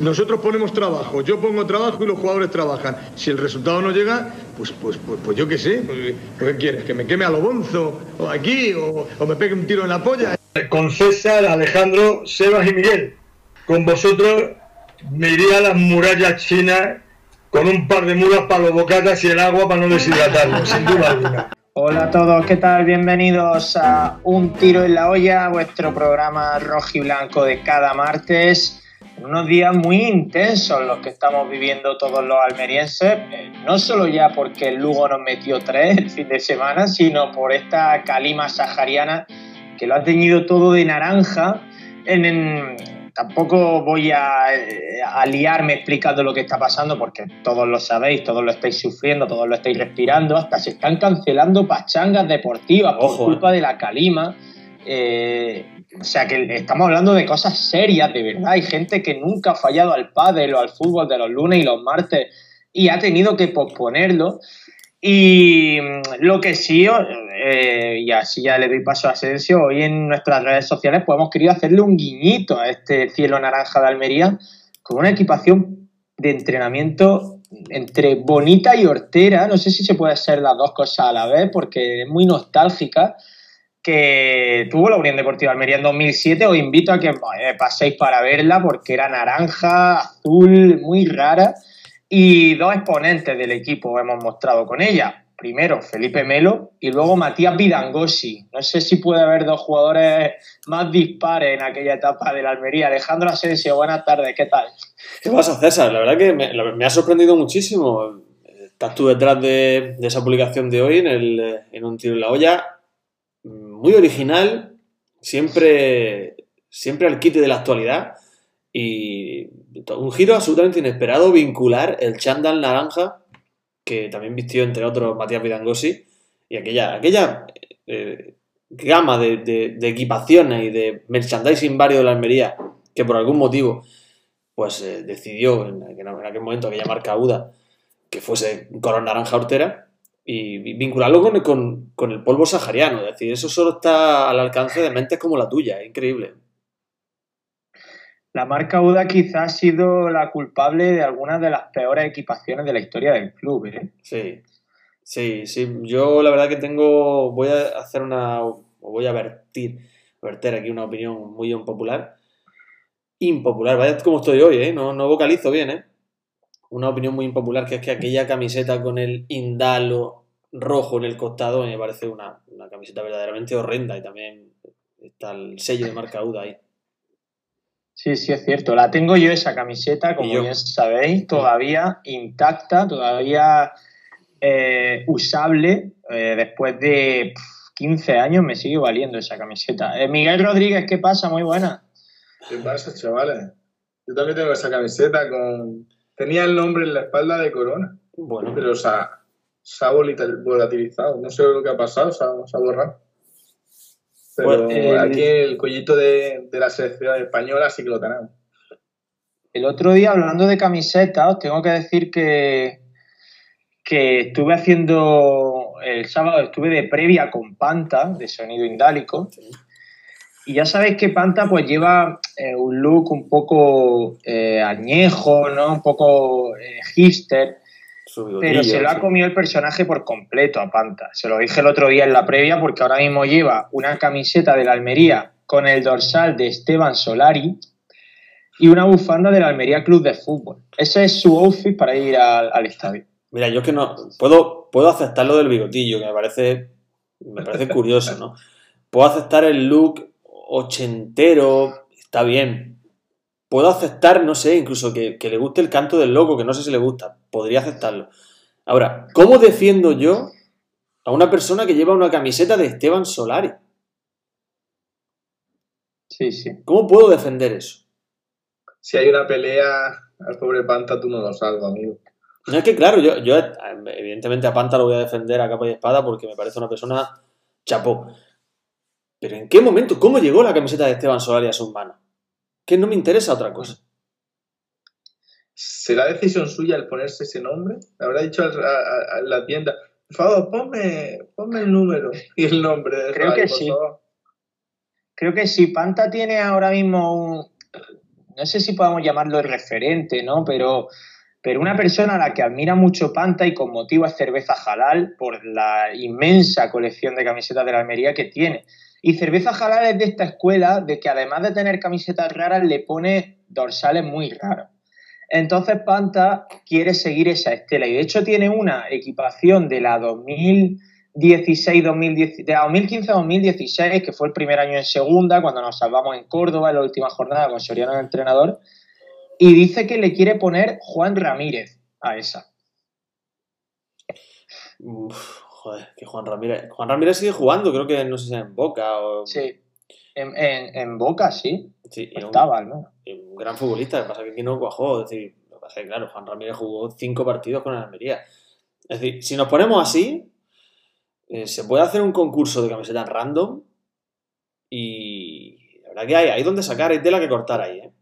Nosotros ponemos trabajo, yo pongo trabajo y los jugadores trabajan. Si el resultado no llega, pues, pues, pues, pues yo qué sé. Pues, ¿Qué quieres? ¿Que me queme a lo bonzo? ¿O aquí? O, ¿O me pegue un tiro en la polla? Con César, Alejandro, Sebas y Miguel. Con vosotros me iría a las murallas chinas con un par de mulas para los bocatas y el agua para no deshidratarlo, sin duda alguna. Hola a todos, ¿qué tal? Bienvenidos a Un Tiro en la Olla, vuestro programa rojo y blanco de cada martes. Unos días muy intensos los que estamos viviendo todos los almerienses, eh, no solo ya porque el Lugo nos metió tres el fin de semana, sino por esta calima sahariana que lo ha teñido todo de naranja. En, en, tampoco voy a, eh, a, liarme explicando lo que está pasando porque todos lo sabéis, todos lo estáis sufriendo, todos lo estáis respirando, hasta se están cancelando pachangas deportivas por Ojo, culpa de la calima. Eh, o sea que estamos hablando de cosas serias, de verdad. Hay gente que nunca ha fallado al pádel o al fútbol de los lunes y los martes y ha tenido que posponerlo. Y mm, lo que sí, eh, y así ya le doy paso a Asensio, hoy en nuestras redes sociales pues hemos querido hacerle un guiñito a este cielo naranja de Almería con una equipación de entrenamiento entre bonita y hortera. No sé si se puede hacer las dos cosas a la vez porque es muy nostálgica que tuvo la Unión Deportiva Almería en 2007. Os invito a que eh, paséis para verla porque era naranja, azul, muy rara. Y dos exponentes del equipo hemos mostrado con ella. Primero Felipe Melo y luego Matías Vidangosi. No sé si puede haber dos jugadores más dispares en aquella etapa de la Almería. Alejandro Asensio, buenas tardes, ¿qué tal? ¿Qué pasa, César? La verdad que me, ha sorprendido muchísimo. Estás tú detrás de, de, esa publicación de hoy en, el, en un tiro en la olla muy original, siempre, siempre al quite de la actualidad y un giro absolutamente inesperado vincular el chándal naranja que también vistió entre otros Matías Vidangosi y aquella, aquella eh, gama de, de, equipaciones y de merchandising varios de la Almería que por algún motivo pues eh, decidió en, en, aquel momento aquella marca Uda que fuese color naranja hortera y vincularlo con, con, con, el polvo sahariano. Es decir, eso solo está al alcance de mentes como la tuya, es increíble. La marca UDA quizá ha sido la culpable de algunas de las peores equipaciones de la historia del club. ¿eh? Sí, sí, sí. Yo la verdad que tengo, voy a hacer una, o voy a vertir, verter aquí una opinión muy impopular. Impopular, vaya como estoy hoy, ¿eh? No, no vocalizo bien, ¿eh? Una opinión muy impopular que es que aquella camiseta con el indalo rojo en el costado me parece una, una camiseta verdaderamente horrenda y también está el sello de marca UDA ahí. Sí, sí, es cierto. La tengo yo esa camiseta, como bien sabéis, todavía intacta, todavía eh, usable. Eh, después de pff, 15 años me sigue valiendo esa camiseta. Eh, Miguel Rodríguez, ¿qué pasa? Muy buena. ¿Qué pasa, chavales? Yo también tengo esa camiseta con... Tenía el nombre en la espalda de Corona. Bueno. Pero o sea, se ha volatilizado. No sé lo que ha pasado, se ha, se ha borrado. Pero eh, aquí el collito de, de, la selección española sí que lo tenemos. El otro día, hablando de camisetas, os tengo que decir que, que estuve haciendo, el sábado estuve de previa con Panta, de sonido indálico. Sí. Y ya sabéis que Panta pues lleva eh, un look un poco eh, añejo, ¿no? Un poco eh, hipster. Pero se lo ha comido el personaje por completo a Panta. Se lo dije el otro día en la previa porque ahora mismo lleva una camiseta de la Almería con el dorsal de Esteban Solari y una bufanda del Almería Club de Fútbol. Ese es su outfit para ir al, al estadio. Mira, yo es que no puedo, puedo aceptar lo del bigotillo, que me parece, me parece curioso, ¿no? Puedo aceptar el look ochentero, está bien. Puedo aceptar, no sé, incluso que, que, le guste el canto del loco, que no sé si le gusta. Podría aceptarlo. Ahora, ¿cómo defiendo yo a una persona que lleva una camiseta de Esteban Solari? Sí, sí. ¿Cómo puedo defender eso? Si hay una pelea, al pobre Panta tú no lo salvas, amigo. No es que, claro, yo, yo evidentemente a Panta lo voy a defender a capa y espada porque me parece una persona chapó. Pero ¿en qué momento? ¿Cómo llegó la camiseta de Esteban Solari a sus manos? Que no me interesa otra cosa. ¿Será decisión suya el ponerse ese nombre? Le habrá dicho a, a, a la tienda, por favor, ponme, ponme, el número y el nombre de Creo Solari, que sí. Favor. Creo que sí. Panta tiene ahora mismo un, no sé si podemos llamarlo referente, ¿no? Pero, pero una persona a la que admira mucho Panta y con motivo es Cerveza Jalal por la inmensa colección de camisetas de la Almería que tiene. Y Cerveza Jalal es de esta escuela de que además de tener camisetas raras le pone dorsales muy raros. Entonces Panta quiere seguir esa estela y de hecho tiene una equipación de la 2016 2016 de la 2015-2016, que fue el primer año en segunda, cuando nos salvamos en Córdoba en la última jornada con Soriano el entrenador, y dice que le quiere poner Juan Ramírez a esa. Joder, que Juan Ramírez. Juan Ramírez sigue jugando, creo que no sé si en Boca o. Sí. En, Boca, sí. Sí, estaba, ¿no? Un gran futbolista, lo que pasa es que aquí no cuajó. Es decir, lo que pasa es que, claro, Juan Ramírez jugó cinco partidos con el Almería. Es decir, si nos ponemos así, eh, se puede hacer un concurso de camisetas random y la verdad que hay, hay donde sacar, hay tela que cortar ahí, ¿eh?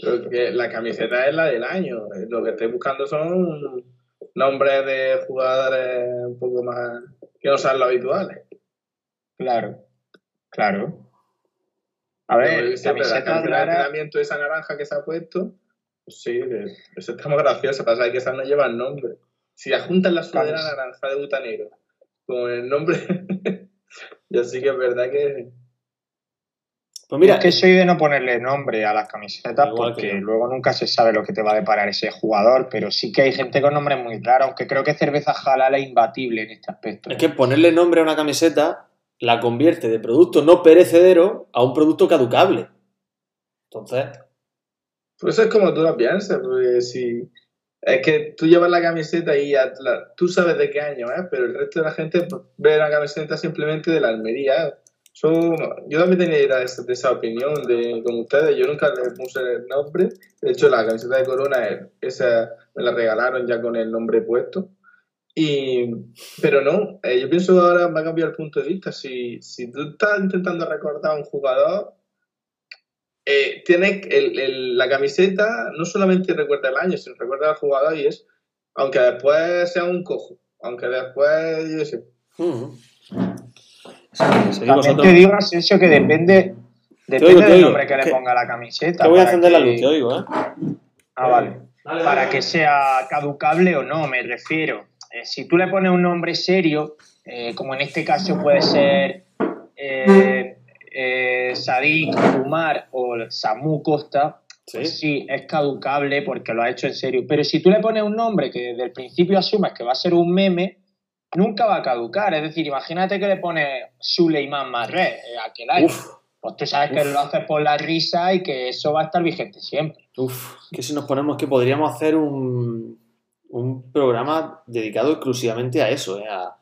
Creo que la camiseta es la del año. Lo que estoy buscando son nombres de jugadores un poco más que no sean los habituales. Claro, claro. A ver, camiseta de entrenamiento esa naranja que se ha puesto, pues sí, eso está muy gracioso. Pasa que esa no lleva el nombre. Si juntan la sudadera naranja de butanero con el nombre, yo sí que es verdad que pues mira, es que soy de no ponerle nombre a las camisetas porque luego nunca se sabe lo que te va a deparar ese jugador, pero sí que hay gente con nombres muy raros, aunque creo que cerveza Jalal es imbatible en este aspecto. Es que ponerle nombre a una camiseta la convierte de producto no perecedero a un producto caducable. Entonces. Pues es como tú lo piensas, porque si. Es que tú llevas la camiseta y tú sabes de qué año es, pero el resto de la gente ve la camiseta simplemente de la Almería yo también tenía esa, esa opinión de, como ustedes. Yo nunca le puse el nombre. De hecho, la camiseta de Corona, esa me la regalaron ya con el nombre puesto. Y, pero no, eh, yo pienso ahora me ha cambiado el punto de vista. Si, si tú estás intentando recordar a un jugador, eh, tiene el, la camiseta no solamente recuerda el año, sino recuerda al jugador y es, aunque después sea un cojo, aunque después, yo sé. También te digo, Asensio, que depende, depende del nombre que le ponga la camiseta. Te voy a encender la luz, te oigo, ¿eh? Ah, vale. para que sea caducable o no, me refiero. Eh, si tú le pones un nombre serio, eh, como en este caso puede ser eh, eh Sadik Umar o Samu Costa, pues sí, es caducable porque lo ha hecho en serio. Pero si tú le pones un nombre que desde el principio asumes que va a ser un meme, nunca va a caducar. Es decir, imagínate que le pone Suleiman Marré eh, aquel año. pues tú sabes que lo haces por la risa y que eso va a estar vigente siempre. Uf, que si nos ponemos que podríamos hacer un, un programa dedicado exclusivamente a eso, eh, a,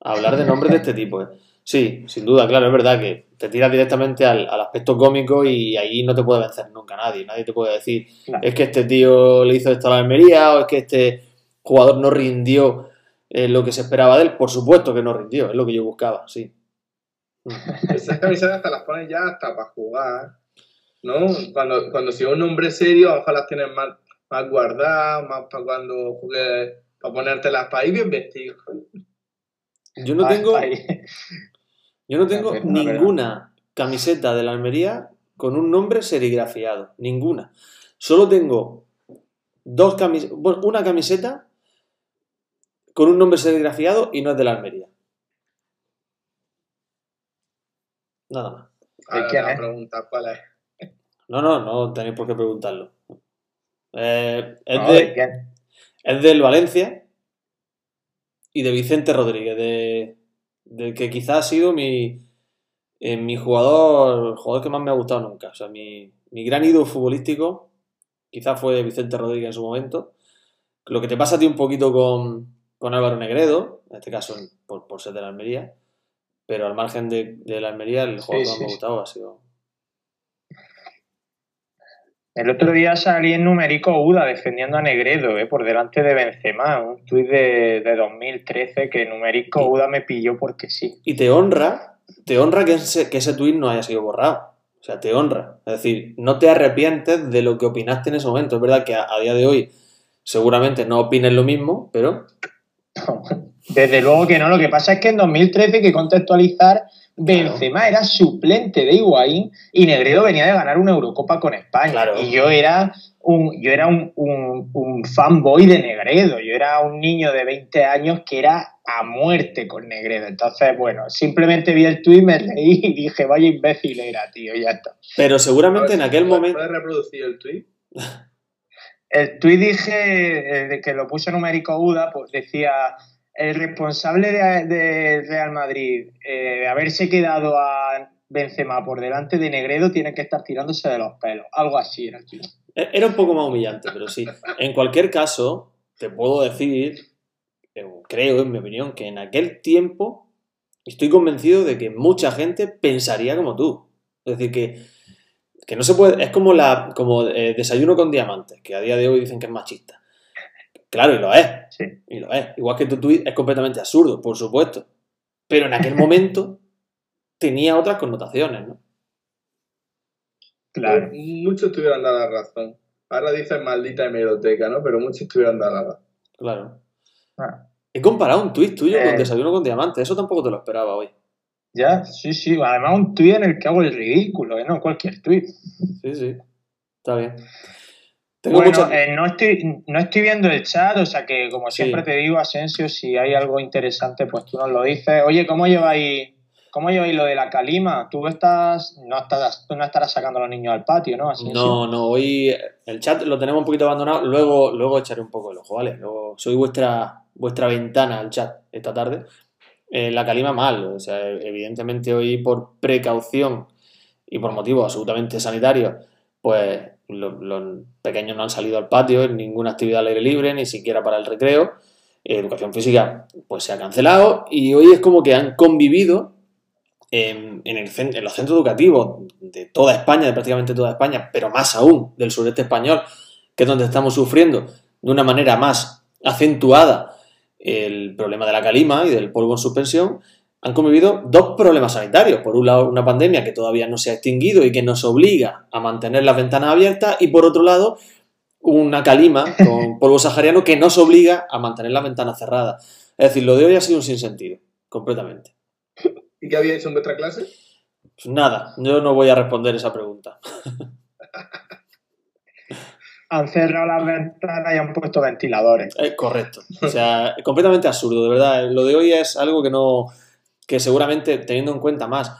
hablar de nombres de este tipo. Eh. Sí, sin duda, claro, es verdad que te tiras directamente al, aspecto cómico y ahí no te puede vencer nunca nadie. Nadie te puede decir, es que este tío le hizo esto a la Almería o es que este jugador no rindió eh, lo que se esperaba de él, por supuesto que no rindió, es lo que yo buscaba, sí. Esas camisetas hasta las pones ya hasta para jugar, ¿no? Cuando, cuando si un hombre serio, a lo mejor las tienes más, más guardadas, más para cuando juegues, para ponértelas para ir bien vestido. Yo no tengo, yo no tengo ninguna camiseta de la Almería con un nombre serigrafiado, ninguna. Solo tengo dos camisetas, bueno, una camiseta con un nombre serigrafiado y no es de la Almería. Nada más. Preguntar cuál es. No, no, no tenéis por qué preguntarlo. Eh, es, de, es del Valencia y de Vicente Rodríguez, de, del que quizás ha sido mi, eh, mi jugador, el jugador que más me ha gustado nunca. O sea, mi, mi gran ídolo futbolístico quizás fue Vicente Rodríguez en su momento. Lo que te pasa a ti un poquito con, con Álvaro Negredo, en este caso por, ser de la Almería, pero al margen de, la Almería, el juego que más me ha gustado ha sido. El otro día salí en numérico Uda defendiendo a Negredo eh, por delante de Benzema, un tuit de, 2013 que numérico Uda me pilló porque sí. Y te honra, te honra que ese, que ese tuit no haya sido borrado. O sea, te honra. Es decir, no te arrepientes de lo que opinaste en ese momento. Es verdad que a día de hoy seguramente no opines lo mismo, pero desde luego que no. Lo que pasa es que en 2013 hay que contextualizar Benzema era suplente de Higuaín y Negredo venía de ganar una Eurocopa con España. Claro. Y yo era un, yo era un, un, un fanboy de Negredo. Yo era un niño de 20 años que era a muerte con Negredo. Entonces, bueno, simplemente vi el tuit, me leí y dije, vaya imbécil era, tío, ya está. Pero seguramente ver en aquel momento. ¿Puedes reproducir el tweet? El tuit dije, eh, que lo puso numérico UDA, pues decía, el responsable de, Real Madrid, eh, haberse quedado a Benzema por delante de Negredo, tiene que estar tirándose de los pelos. Algo así era el. E- Era un poco más humillante, pero sí. En cualquier caso, te puedo decir, eh, creo, en mi opinión, que en aquel tiempo estoy convencido de que mucha gente pensaría como tú. Es decir, que, que no se puede. Es como la como eh, desayuno con diamantes, que a día de hoy dicen que es machista. Claro, y lo es. Sí. Y lo es. Igual que tu tweet es completamente absurdo, por supuesto. Pero en aquel momento tenía otras connotaciones, ¿no? Claro. Muchos te hubieran dado la razón. Ahora dicen maldita hemeroteca, ¿no? Pero muchos te hubieran dado la razón. Claro. Ah. He comparado un tuit tuyo Eh. con Desayuno con Diamantes. Eso tampoco te lo esperaba hoy. Ya, sí, sí. Además, un tuit en el que hago el ridículo, ¿eh? no cualquier tuit. Sí, sí. Está bien. Tengo Bueno, muchas... eh, no, estoy, no estoy viendo el chat, o sea que, como Sí. siempre te digo, Asensio, si hay algo interesante, pues tú nos lo dices. Oye, ¿cómo lleváis, cómo lleváis lo de la calima? Tú estás, no estás, tú no estarás sacando a los niños al patio, ¿no, Asensio? No, no, hoy el chat lo tenemos un poquito abandonado. Luego, luego echaré un poco el ojo, ¿vale? Luego soy vuestra, vuestra ventana al chat esta tarde. Eh, la calima mal, o sea, evidentemente hoy por precaución y por motivos absolutamente sanitarios, pues lo- los pequeños no han salido al patio en ninguna actividad al aire libre, ni siquiera para el recreo. Eh, educación física, pues se ha cancelado y hoy es como que han convivido en, el en los centros educativos de toda España, de prácticamente toda España, pero más aún del sureste español, que es donde estamos sufriendo de una manera más acentuada el problema de la calima y del polvo en suspensión, han convivido dos problemas sanitarios. Por un lado, una pandemia que todavía no se ha extinguido y que nos obliga a mantener las ventanas abiertas, y por otro lado, una calima con polvo sahariano que nos obliga a mantener las ventanas cerradas. Es decir, lo de hoy ha sido un sinsentido, completamente. ¿Y qué había hecho en vuestra clase? Pues nada, yo no voy a responder esa pregunta. Han cerrado las ventanas y han puesto ventiladores. Eh, correcto. O sea, completamente absurdo, de verdad. Lo de hoy es algo que no. que seguramente, teniendo en cuenta más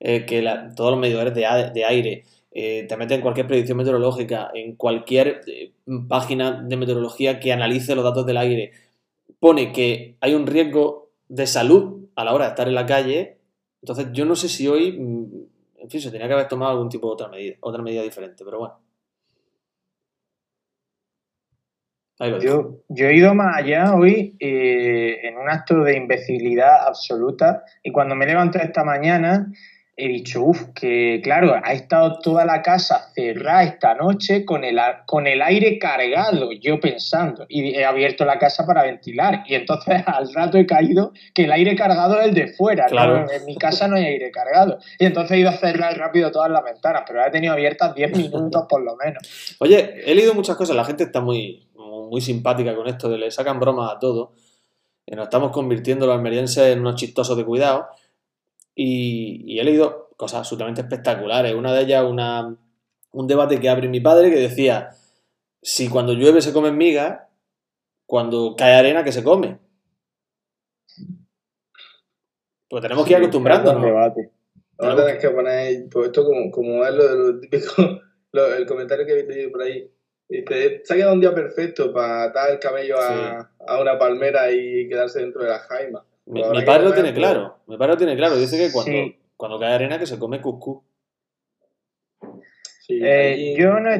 eh, que todos los medidores de, aire eh, te meten cualquier predicción meteorológica, en cualquier eh, página de meteorología que analice los datos del aire, pone que hay un riesgo de salud a la hora de estar en la calle. Entonces, yo no sé si hoy. mm, En fin, se tenía que haber tomado algún tipo de otra medida, otra medida diferente, pero bueno. Ahí lo dejo. Yo, yo he ido más allá hoy eh, en un acto de imbecilidad absoluta y cuando me levanté esta mañana he dicho, uff, que claro, ha estado toda la casa cerrada esta noche con el, con el aire cargado, yo pensando, y he abierto la casa para ventilar y entonces al rato he caído que el aire cargado es el de fuera, ¿no? Claro. en mi casa no hay aire cargado y entonces he ido a cerrar rápido todas las ventanas, pero he tenido abiertas 10 minutos por lo menos. Oye, he leído muchas cosas, la gente está muy, muy simpática con esto, de le sacan bromas a todo. Y nos estamos convirtiendo los almerienses en unos chistosos de cuidado. Y, y he leído cosas absolutamente espectaculares. Una de ellas, una, un debate que abre mi padre que decía, si cuando llueve se comen migas, cuando cae arena, que se come? Pues tenemos que ir acostumbrándonos. Ahora tenés que poner pues esto como, como es lo, lo típico, lo- el comentario que habéis leído por ahí. Dice, se ha quedado un día perfecto para atar el camello a, a una palmera y quedarse dentro de la jaima. Mi, mi padre lo tiene claro. Mi padre lo tiene claro. Dice que cuando, Sí. cuando cae arena, que se come cuscús. sí, Eh, yo no,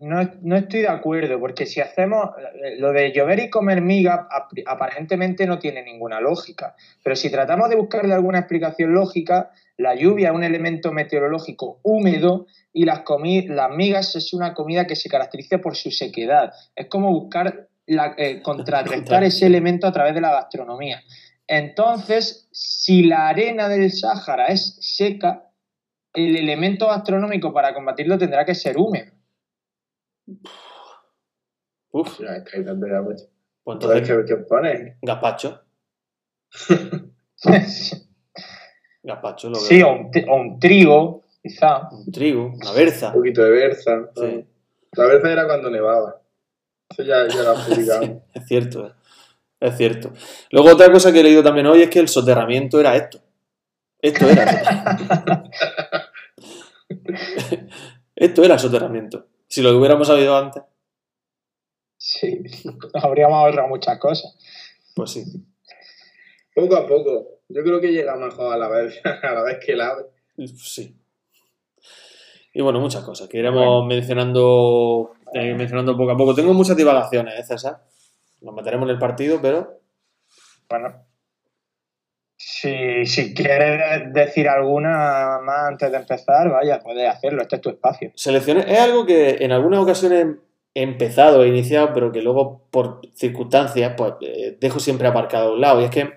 no, no estoy de acuerdo, porque si hacemos eh, lo de llover y comer miga, ap- aparentemente no tiene ninguna lógica. Pero si tratamos de buscarle alguna explicación lógica, la lluvia es un elemento meteorológico húmedo y las, las migas es una comida que se caracteriza por su sequedad. Es como buscar la, eh, contrarrestar ese elemento a través de la gastronomía. Entonces, si la arena del Sáhara es seca, el elemento gastronómico para combatirlo tendrá que ser húmedo. Uf, Ya, estáis dando ya mucho. pues Entonces, ¿qué, qué pones? gazpacho. Gazpacho, lo Sí, veo. o un, tri- o un trigo, quizá. Un trigo, una berza. Un poquito de berza. Sí. La berza era cuando nevaba. Eso ya, ya lo adjudicamos. Es cierto, eh. es cierto. Luego otra cosa que he leído también hoy es que el soterramiento era esto. Esto era. esto era el soterramiento. Si lo hubiéramos sabido antes, Sí, habríamos ahorrado muchas cosas. pues sí. Poco a poco. Yo creo que llega mejor a la vez, a la vez que el ave. Sí. Y bueno, muchas cosas que iremos mencionando, eh, mencionando poco a poco. Tengo muchas divagaciones, ¿eh, César? Nos meteremos en el partido, pero Bueno, si, si quieres decir alguna más antes de empezar, vaya, puedes hacerlo, este es tu espacio. selecciones es algo que en algunas ocasiones he empezado, he iniciado, pero que luego por circunstancias pues eh, dejo siempre aparcado a un lado. Y es que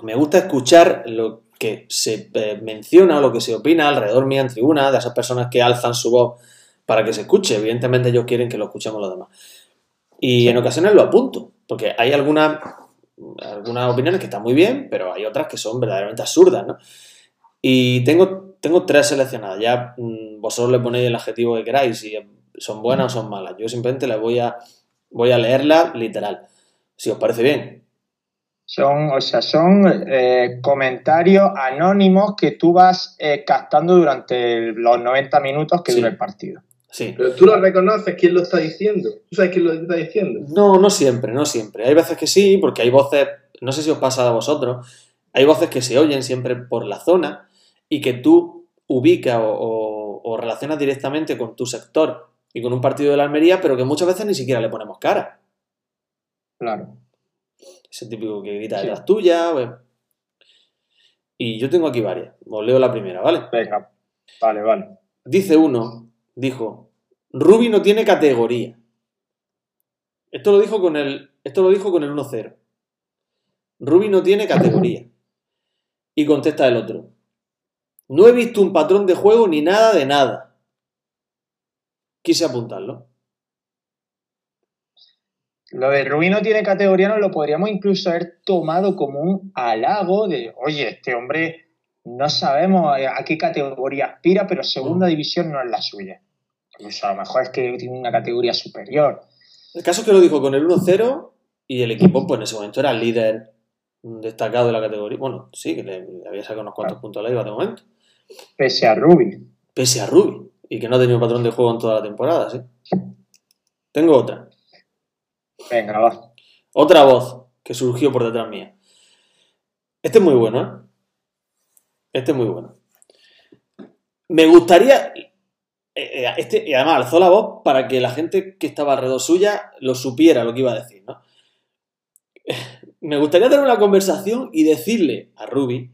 me gusta escuchar lo que se eh, menciona o lo que se opina alrededor mía en tribuna, de esas personas que alzan su voz para que se escuche. Evidentemente ellos quieren que lo escuchemos los demás. Y en ocasiones lo apunto, porque hay algunas, algunas opiniones que están muy bien, pero hay otras que son verdaderamente absurdas, ¿no? Y tengo, tengo tres seleccionadas. Ya mm, vosotros le ponéis el adjetivo que queráis, si son buenas o son malas. Yo simplemente les voy a, voy a leerla literal. Si os parece bien. Son, o sea, son eh, comentarios anónimos que tú vas eh, captando durante los 90 minutos que Sí. dura el partido. Sí. Pero tú lo reconoces, ¿quién lo está diciendo? ¿Tú sabes quién lo está diciendo? No, no siempre, no siempre. Hay veces que sí, porque hay voces, no sé si os pasa a vosotros, hay voces que se oyen siempre por la zona y que tú ubicas o, o- o relacionas directamente con tu sector y con un partido de la Almería, pero que muchas veces ni siquiera le ponemos cara. Claro. Ese típico que grita Sí. detrás tuya. o- Y yo tengo aquí varias. Os leo la primera, ¿vale? Venga, vale, vale. Dice uno, dijo, Rubi no tiene categoría. Esto lo dijo con el, esto lo dijo con el 1-0. Rubi no tiene categoría. Y contesta el otro, no he visto un patrón de juego ni nada de nada. Quise apuntarlo. Lo de Rubí no tiene categoría, nos lo podríamos incluso haber tomado como un halago de, oye, este hombre no sabemos a qué categoría aspira, pero segunda división no es la suya. Incluso a lo mejor es que tiene una categoría superior. El caso es que lo dijo con el 1-0 y el equipo, pues en ese momento era el líder destacado de la categoría. Bueno, sí, que le, había sacado unos cuantos puntos a la IVA de momento. Pese a Rubí. Pese a Rubi. Y que no ha tenido patrón de juego en toda la temporada, ¿sí? Tengo otra. Venga, va. Otra voz que surgió por detrás mía. Este es muy bueno, ¿eh? Este es muy bueno. Me gustaría. eh, eh, Este, y además alzó la voz para que la gente que estaba alrededor suya lo supiera lo que iba a decir, ¿no? Me gustaría tener una conversación y decirle a Ruby: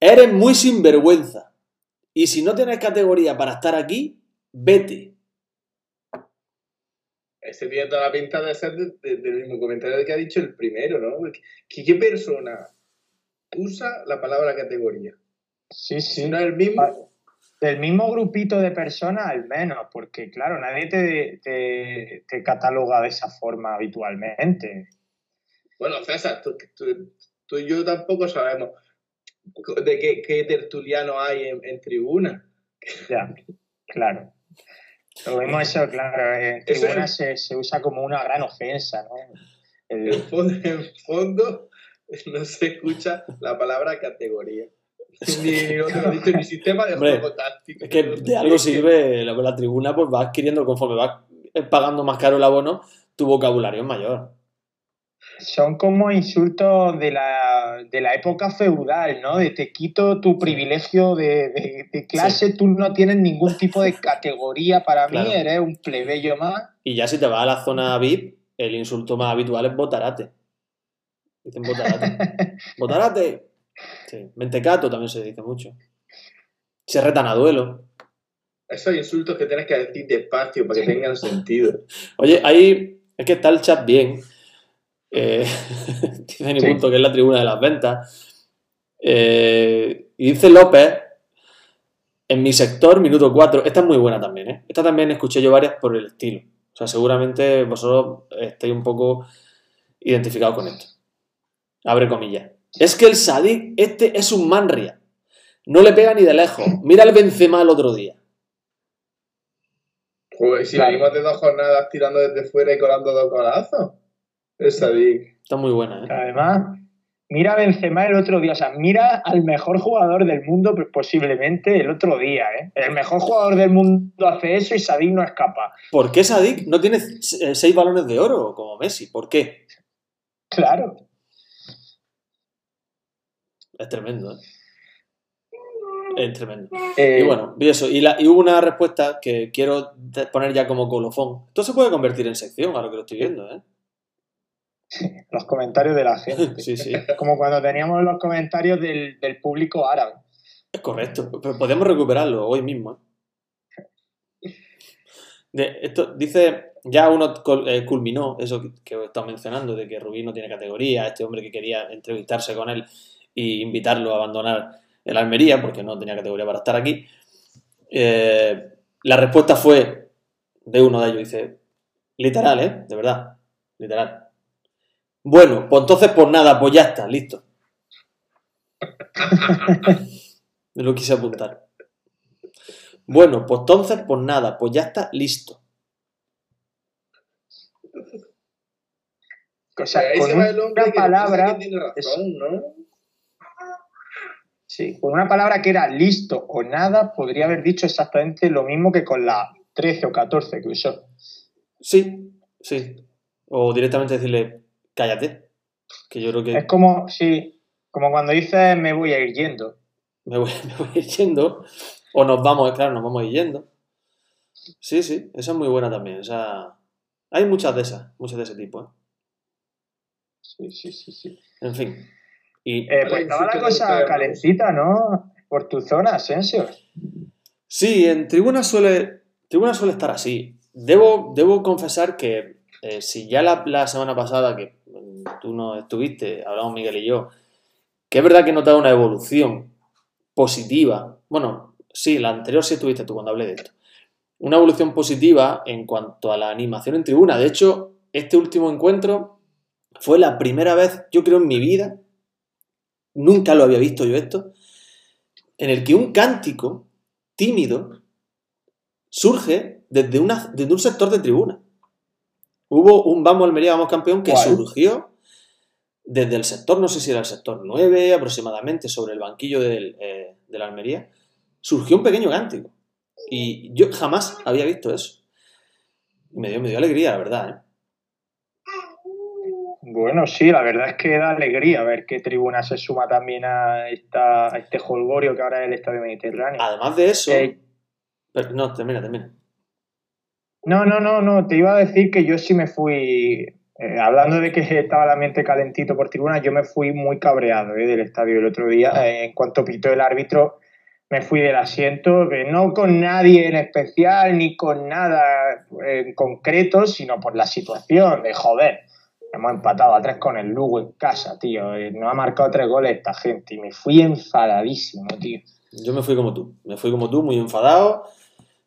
Eres muy sinvergüenza. Y si no tienes categoría para estar aquí, vete. Ese tiene toda la pinta de ser de- de- del mismo comentario que ha dicho el primero, ¿no? ¿Qué, qué persona usa la palabra categoría? Sí, sí. no es el mismo, Ah, Del mismo grupito de personas, al menos, porque claro, nadie te, te, te cataloga de esa forma habitualmente. bueno, César, tú, tú- tú y yo tampoco sabemos de qué, qué tertuliano hay en, en tribuna. Ya, claro. Lo mismo eso, claro, en tribuna es- se, se usa como una gran ofensa, ¿no? En fondo, en fondo no se escucha la palabra categoría. Ni, dicho, sistema de Hombre, juego táctico. Es que de algo sirve la, la tribuna, pues vas adquiriendo conforme vas pagando más caro el abono, tu vocabulario es mayor. son como insultos de la, de la época feudal, ¿no? De te quito tu privilegio de, de- de clase, tú no tienes ningún tipo de categoría para Claro. mí, eres un plebeyo más. Y ya si te vas a la zona VIP, el insulto más habitual es botarate. Dicen botarate. ¡Botarate! Sí. Mentecato también se dice mucho. Se retan a duelo. Esos insultos que tienes que decir despacio para que tengan sentido. Oye, ahí es que está el chat bien. Eh, dice Sí. punto que es la tribuna de las ventas. Eh, y dice López, en mi sector, minuto 4. Esta es muy buena también, ¿eh? Esta también escuché yo varias por el estilo. O sea, seguramente vosotros estáis un poco identificados con esto. Abre comillas. Es que el Sadik, este es un manria. No le pega ni de lejos. Mira el Benzema el otro día. Joder, si Claro. venimos de dos jornadas tirando desde fuera y colando dos golazos. El Sadik. Está muy buena, ¿eh? Además, mira a Benzema el otro día, o sea, mira al mejor jugador del mundo pues, posiblemente el otro día, ¿eh? El mejor jugador del mundo hace eso y Sadik no es capaz. ¿Por qué Sadik no tiene eh, seis balones de oro como Messi? ¿Por qué? Claro. Es tremendo, ¿eh? Es tremendo. Eh, Y bueno, vi eso. Y, la- y hubo una respuesta que quiero poner ya como colofón. Esto se puede convertir en sección, ahora que lo estoy viendo, ¿eh? los comentarios de la gente. Sí, sí. Como cuando teníamos los comentarios del, del público árabe. Es correcto. Pero podemos recuperarlo hoy mismo. ¿eh? De- esto dice, ya uno col- eh, culminó eso que, que he estado mencionando, de que Rubí no tiene categoría, este hombre que quería entrevistarse con él y invitarlo a abandonar el Almería, porque no tenía categoría para estar aquí. Eh, la respuesta fue de uno de ellos, dice, literal, ¿eh? De verdad, literal. Bueno, pues entonces, pues nada, pues ya está, listo. Me lo quise apuntar. Bueno, pues entonces, pues nada, pues ya está listo. O sea, con una palabra, que tiene razón, ¿no? Sí, con una palabra que era listo o nada, podría haber dicho exactamente lo mismo que con la 13 o 14 que usó. Sí, sí. O directamente decirle, cállate. Que yo creo que Es como, sí, como cuando dices me voy a ir yendo. me voy, me voy a ir yendo. O nos vamos, claro, nos vamos a ir yendo. Sí, sí, esa es muy buena también. Esa... Hay muchas de esas, muchas de ese tipo. ¿eh? Sí, sí, sí, sí. En fin. Y Eh, pues estaba la cosa calentita, ¿no? Por tu zona, Asensio. Sí, en tribuna suele, tribuna suele estar así. Debo, debo confesar que eh, si ya la, la semana pasada, que mm, tú no estuviste, hablamos Miguel y yo, que es verdad que he notado una evolución positiva. Bueno, sí, la anterior sí estuviste tú cuando hablé de esto. Una evolución positiva en cuanto a la animación en tribuna. De hecho, este último encuentro fue la primera vez, yo creo, en mi vida, nunca lo había visto yo esto, en el que un cántico tímido surge desde, una, desde un sector de tribuna. Hubo un Vamos Almería, Vamos Campeón que ¿Cuál? surgió desde el sector, no sé si era el sector 9 aproximadamente, sobre el banquillo del, eh, de la Almería, surgió un pequeño cántico. Y yo jamás había visto eso. Me dio, me dio alegría, la verdad. ¿eh? Bueno, sí, la verdad es que da alegría ver que Tribuna se suma también a, esta, a este holgorio que ahora es el Estadio Mediterráneo. Además de eso... Eh, no, termina, termina. No, no, no, no, te iba a decir que yo sí me fui, eh, hablando de que estaba el ambiente calentito por tribuna, yo me fui muy cabreado eh, del estadio el otro día. Eh, en cuanto pitó el árbitro, me fui del asiento, que no con nadie en especial ni con nada en concreto, sino por la situación de joder. Hemos empatado a tres con el Lugo en casa, tío. eh, no ha marcado tres goles esta gente y me fui enfadadísimo, tío. Yo me fui como tú, me fui como tú, muy enfadado,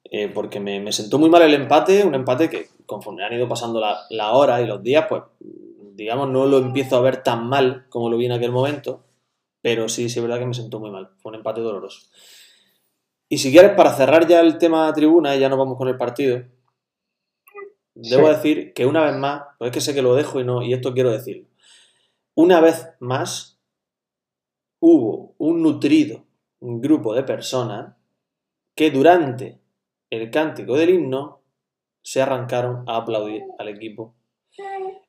eh, porque me, sentó muy mal el empate, un empate que conforme han ido pasando la, la hora y los días, pues digamos no lo empiezo a ver tan mal como lo vi en aquel momento, pero sí, sí es verdad que me sentó muy mal, fue un empate doloroso. Y si quieres, para cerrar ya el tema tribuna y ya nos vamos con el partido, debo Sí. decir que una vez más, pues es que sé que lo dejo y no, y esto quiero decirlo, una vez más hubo un nutrido un grupo de personas que durante el cántico del himno se arrancaron a aplaudir al equipo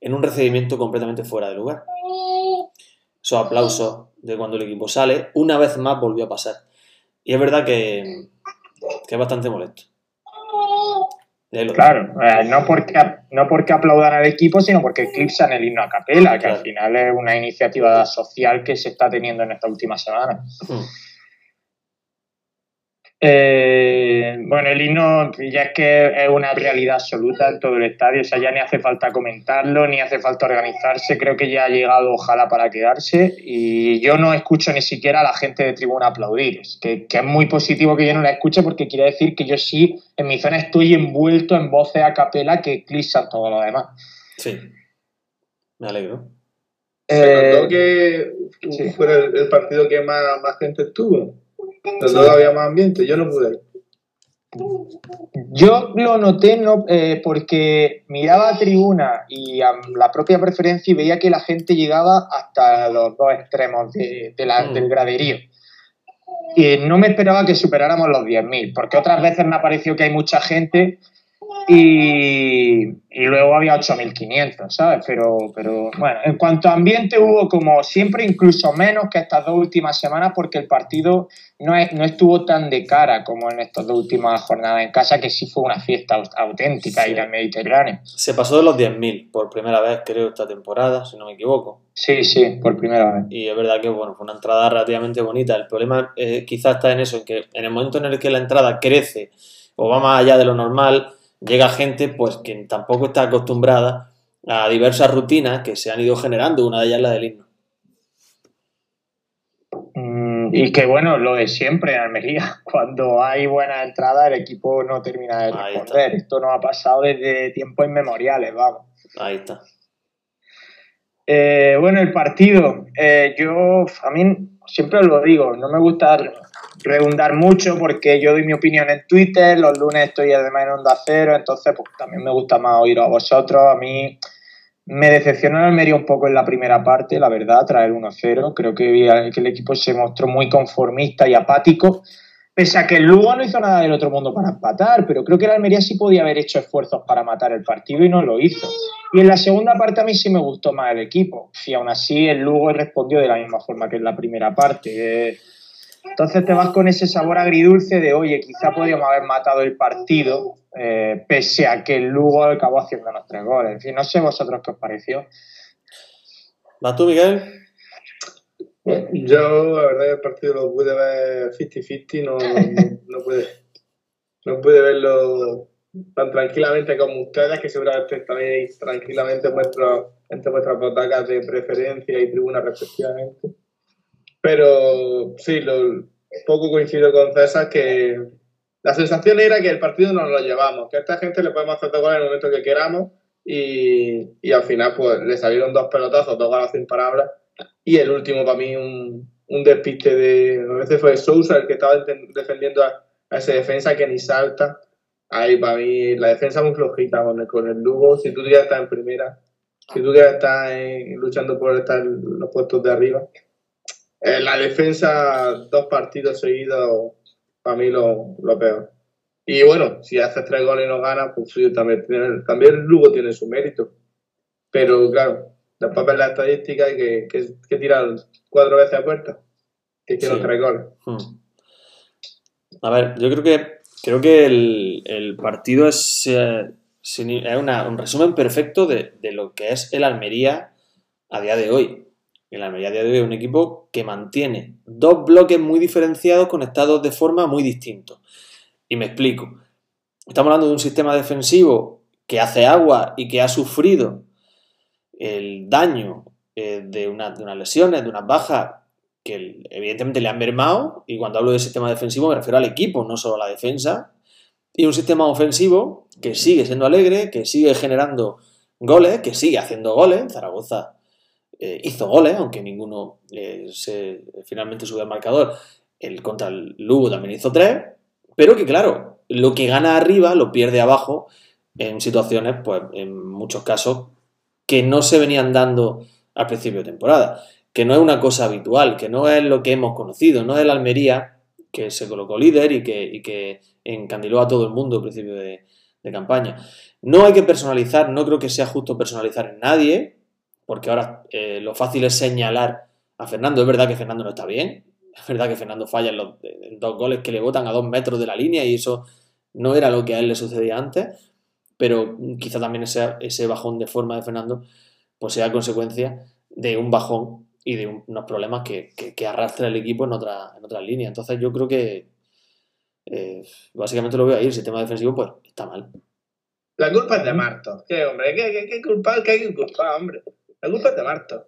en un recibimiento completamente fuera de lugar. Esos aplausos de cuando el equipo sale, una vez más volvió a pasar. Y es verdad que, que es bastante molesto. Y ahí lo dejo. Claro, eh, no, porque, no porque aplaudan al equipo, sino porque eclipsan el himno a capela, que Claro. al final es una iniciativa social que se está teniendo en esta última semana. Hmm. Eh, bueno, el himno ya es que es una realidad absoluta en todo el estadio, o sea, ya ni hace falta comentarlo, ni hace falta organizarse, creo que ya ha llegado ojalá para quedarse y yo no escucho ni siquiera a la gente de tribuna aplaudir, es que, que es muy positivo que yo no la escuche porque quiere decir que yo sí, en mi zona estoy envuelto en voces a capela que eclipsan todo lo demás. Sí. Me alegro. Se Eh, notó que sí. fuera el, el partido que más, más gente estuvo. Donde había más ambiente, yo no pude ir. Yo lo noté no, eh, porque miraba a tribuna y a la propia preferencia y veía que la gente llegaba hasta los dos extremos de, de la- Mm. del graderío. Y no me esperaba que superáramos los 10.000, porque otras veces me ha parecido que hay mucha gente y, y luego había 8.500, ¿sabes? Pero, pero bueno, en cuanto a ambiente hubo como siempre, incluso menos que estas dos últimas semanas, porque el partido no, es- no estuvo tan de cara como en estas dos últimas jornadas en casa, que sí fue una fiesta aut- auténtica Sí. ir al Mediterráneo. Se pasó de los 10.000 por primera vez, creo, esta temporada, si no me equivoco. Sí, sí, por primera vez. Y es verdad que bueno, fue una entrada relativamente bonita. El problema eh, quizás está en eso, en que en el momento en el que la entrada crece o va más allá de lo normal, llega gente pues que tampoco está acostumbrada a diversas rutinas que se han ido generando, una de ellas la del himno. Mm, Y que bueno, lo de siempre en Almería, cuando hay buena entrada el equipo no termina de responder. Esto nos ha pasado desde tiempos inmemoriales, vamos. Ahí está. Eh, bueno, el partido, eh, yo a mí siempre os lo digo, no me gusta redundar mucho porque yo doy mi opinión en Twitter, los lunes estoy además en Onda Cero, entonces pues también me gusta más oíros a vosotros. A mí me decepcionó el Almería un poco en la primera parte, la verdad, traer 1-0. Creo que, que el equipo se mostró muy conformista y apático. Pese a que el Lugo no hizo nada del otro mundo para empatar, pero creo que el Almería sí podía haber hecho esfuerzos para matar el partido y no lo hizo. Y en la segunda parte a mí sí me gustó más el equipo. Y aún así el Lugo respondió de la misma forma que en la primera parte. Eh, Entonces te vas con ese sabor agridulce de, oye, quizá podríamos haber matado el partido, eh, pese a que el Lugo acabó haciéndonos tres goles. En fin, no sé vosotros qué os pareció. ¿Vas tú, Miguel? Yo, la verdad, el partido lo pude ver 50-50, no, no, no pude, no pude verlo tan tranquilamente como ustedes, que seguramente estaréis tranquilamente en vuestro- entre vuestras butacas de preferencia y tribuna respectivamente. Pero sí, lo, poco coincido con César que la sensación era que el partido nos lo llevamos, que a esta gente le podemos hacer dos goles en el momento que queramos y, y al final pues le salieron dos pelotazos, dos goles sin palabras y el último para mí un, un despiste de, a veces fue Sousa el que estaba defendiendo a, a ese defensa que ni salta. Ahí para mí la defensa muy flojita con el, Lugo. Si tú ya estás en primera, si tú estás en- luchando por estar en los puestos de arriba. En la defensa, dos partidos seguidos, para mí lo, lo peor. Y bueno, si haces tres goles y no ganas, pues sí, también, también el Lugo tiene su mérito. Pero claro, después ves la estadística y que, que, que tiran cuatro veces a puerta. Que hicieron Sí. tres goles. Hmm. A ver, yo creo que creo que el, el partido es, eh, sin- es una- un resumen perfecto de, de lo que es el Almería a día de hoy. El Almería a día de hoy es un equipo que mantiene dos bloques muy diferenciados conectados de forma muy distintos. Y me explico. Estamos hablando de un sistema defensivo que hace agua y que ha sufrido el daño eh, de, una- de unas lesiones, de unas bajas que evidentemente le han mermado, y cuando hablo de sistema defensivo me refiero al equipo, no solo a la defensa, y un sistema ofensivo que sigue siendo alegre, que sigue generando goles, que sigue haciendo goles. Zaragoza eh, hizo goles, aunque ninguno eh, se, finalmente subió al marcador. El contra el Lugo también hizo tres, pero que claro, lo que gana arriba lo pierde abajo en situaciones, pues en muchos casos, que no se venían dando al principio de temporada que no es una cosa habitual, que no es lo que hemos conocido, no es el Almería que se colocó líder y que, que encandiló a todo el mundo al principio de campaña. No hay que personalizar, no creo que sea justo personalizar en nadie, porque ahora eh, lo fácil es señalar a Fernando. Es verdad que Fernando no está bien, es verdad que Fernando falla en los dos goles que le botan a dos metros de la línea y eso no era lo que a él le sucedía antes, pero quizá también ese, ese bajón de forma de Fernando pues sea consecuencia de un bajón y de un- unos problemas que, que- que arrastra el equipo en otra, en otra línea. Entonces yo creo que eh, básicamente lo veo ahí, el sistema defensivo pues está mal. La culpa es de Marto. ¿Qué, hombre? ¿Qué, qué, qué culpa? ¿Qué hay que culpar, hombre? La culpa de Marto.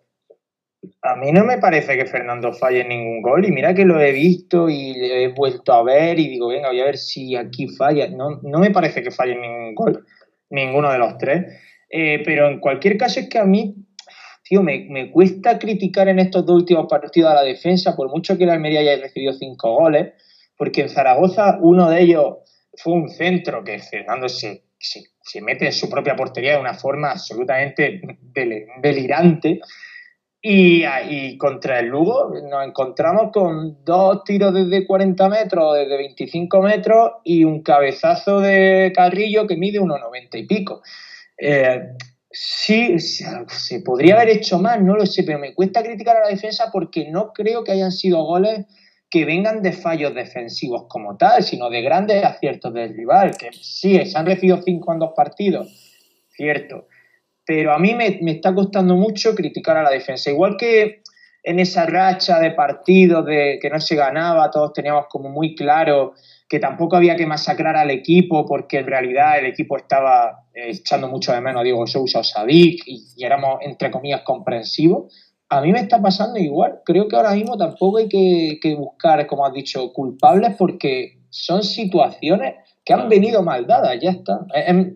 A mí no me parece que Fernando falle ningún gol y mira que lo he visto y he vuelto a ver y digo, venga, voy a ver si aquí falla. No, no me parece que falle ningún gol, ninguno de los tres. Eh, pero en cualquier caso es que a mí, tío, me, me, cuesta criticar en estos dos últimos partidos a la defensa, por mucho que la Almería haya recibido cinco goles, porque en Zaragoza uno de ellos fue un centro que Fernando se, se mete en su propia portería de una forma absolutamente delirante. Y, y, contra el Lugo nos encontramos con dos tiros desde 40 metros, desde 25 metros y un cabezazo de Carrillo que mide 1,90 y pico. Eh, sí, se podría haber hecho más, no lo sé, pero me cuesta criticar a la defensa porque no creo que hayan sido goles que vengan de fallos defensivos como tal, sino de grandes aciertos del rival, que sí, se han recibido cinco en dos partidos, cierto, pero a mí me, está costando mucho criticar a la defensa. Igual que en esa racha de partidos de que no se ganaba, todos teníamos como muy claro que tampoco había que masacrar al equipo porque en realidad el equipo estaba eh, echando mucho de menos a Diego Sousa o Sadik y éramos, entre comillas, comprensivos a mí me está pasando igual. Creo que ahora mismo tampoco hay que, buscar, como has dicho, culpables porque son situaciones que han venido mal dadas, ya está.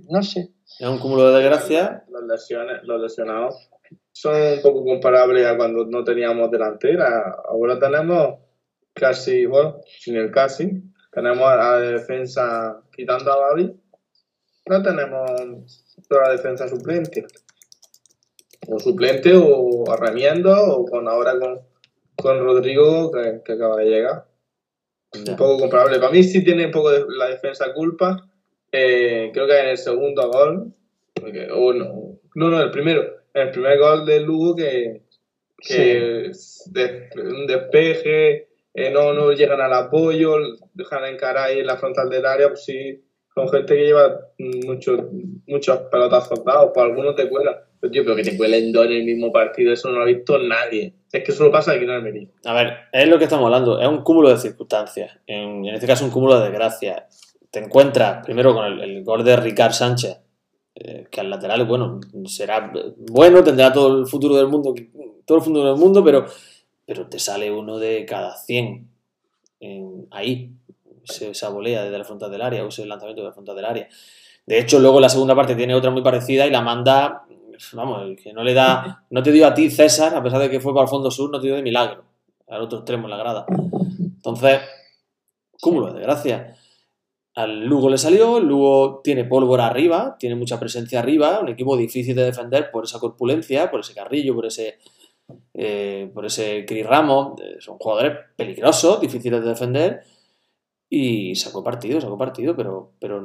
no sé. Es un cúmulo de desgracia. Los, lesiones, los lesionados son un poco comparables a cuando no teníamos delantera. Ahora tenemos casi, bueno, sin el casi, tenemos a la defensa quitando a Babi, no tenemos toda la defensa suplente o suplente o arremiendo o con ahora con, con Rodrigo que, acaba de llegar. Un poco comparable. Para mí sí tiene un poco de la defensa culpa. Eh, creo que en el segundo gol, o no, no, no, el primero, el primer gol del Lugo que, que un despeje, eh, no, no llegan al apoyo, dejan encarar ahí en la frontal del área, pues sí, con gente que lleva muchos muchos pelotazos dados, pues algunos te cuelan. Pero, que te cuelen dos en el mismo partido, eso no lo ha visto nadie. Es que eso lo pasa aquí en Almería. A ver, es lo que estamos hablando, es un cúmulo de circunstancias. En, este caso, un cúmulo de desgracias. Te encuentras primero con el, gol de Ricard Sánchez, eh, que al lateral, bueno, será bueno, tendrá todo el futuro del mundo, todo el futuro del mundo, pero, pero te sale uno de cada 100 ahí, esa volea desde la frontal del área, o ese lanzamiento de la frontal del área. De hecho, luego la segunda parte tiene otra muy parecida y la manda vamos, el que no le da, no te dio a ti César, a pesar de que fue para el fondo sur, no te dio de milagro, al otro extremo en la grada. Entonces, cúmulo de desgracia. Al Lugo le salió, el Lugo tiene pólvora arriba, tiene mucha presencia arriba, un equipo difícil de defender por esa corpulencia, por ese carrillo, por ese, eh, por ese Cris Ramos, eh, son jugadores peligrosos, difíciles de defender, y sacó partido, sacó partido, pero, pero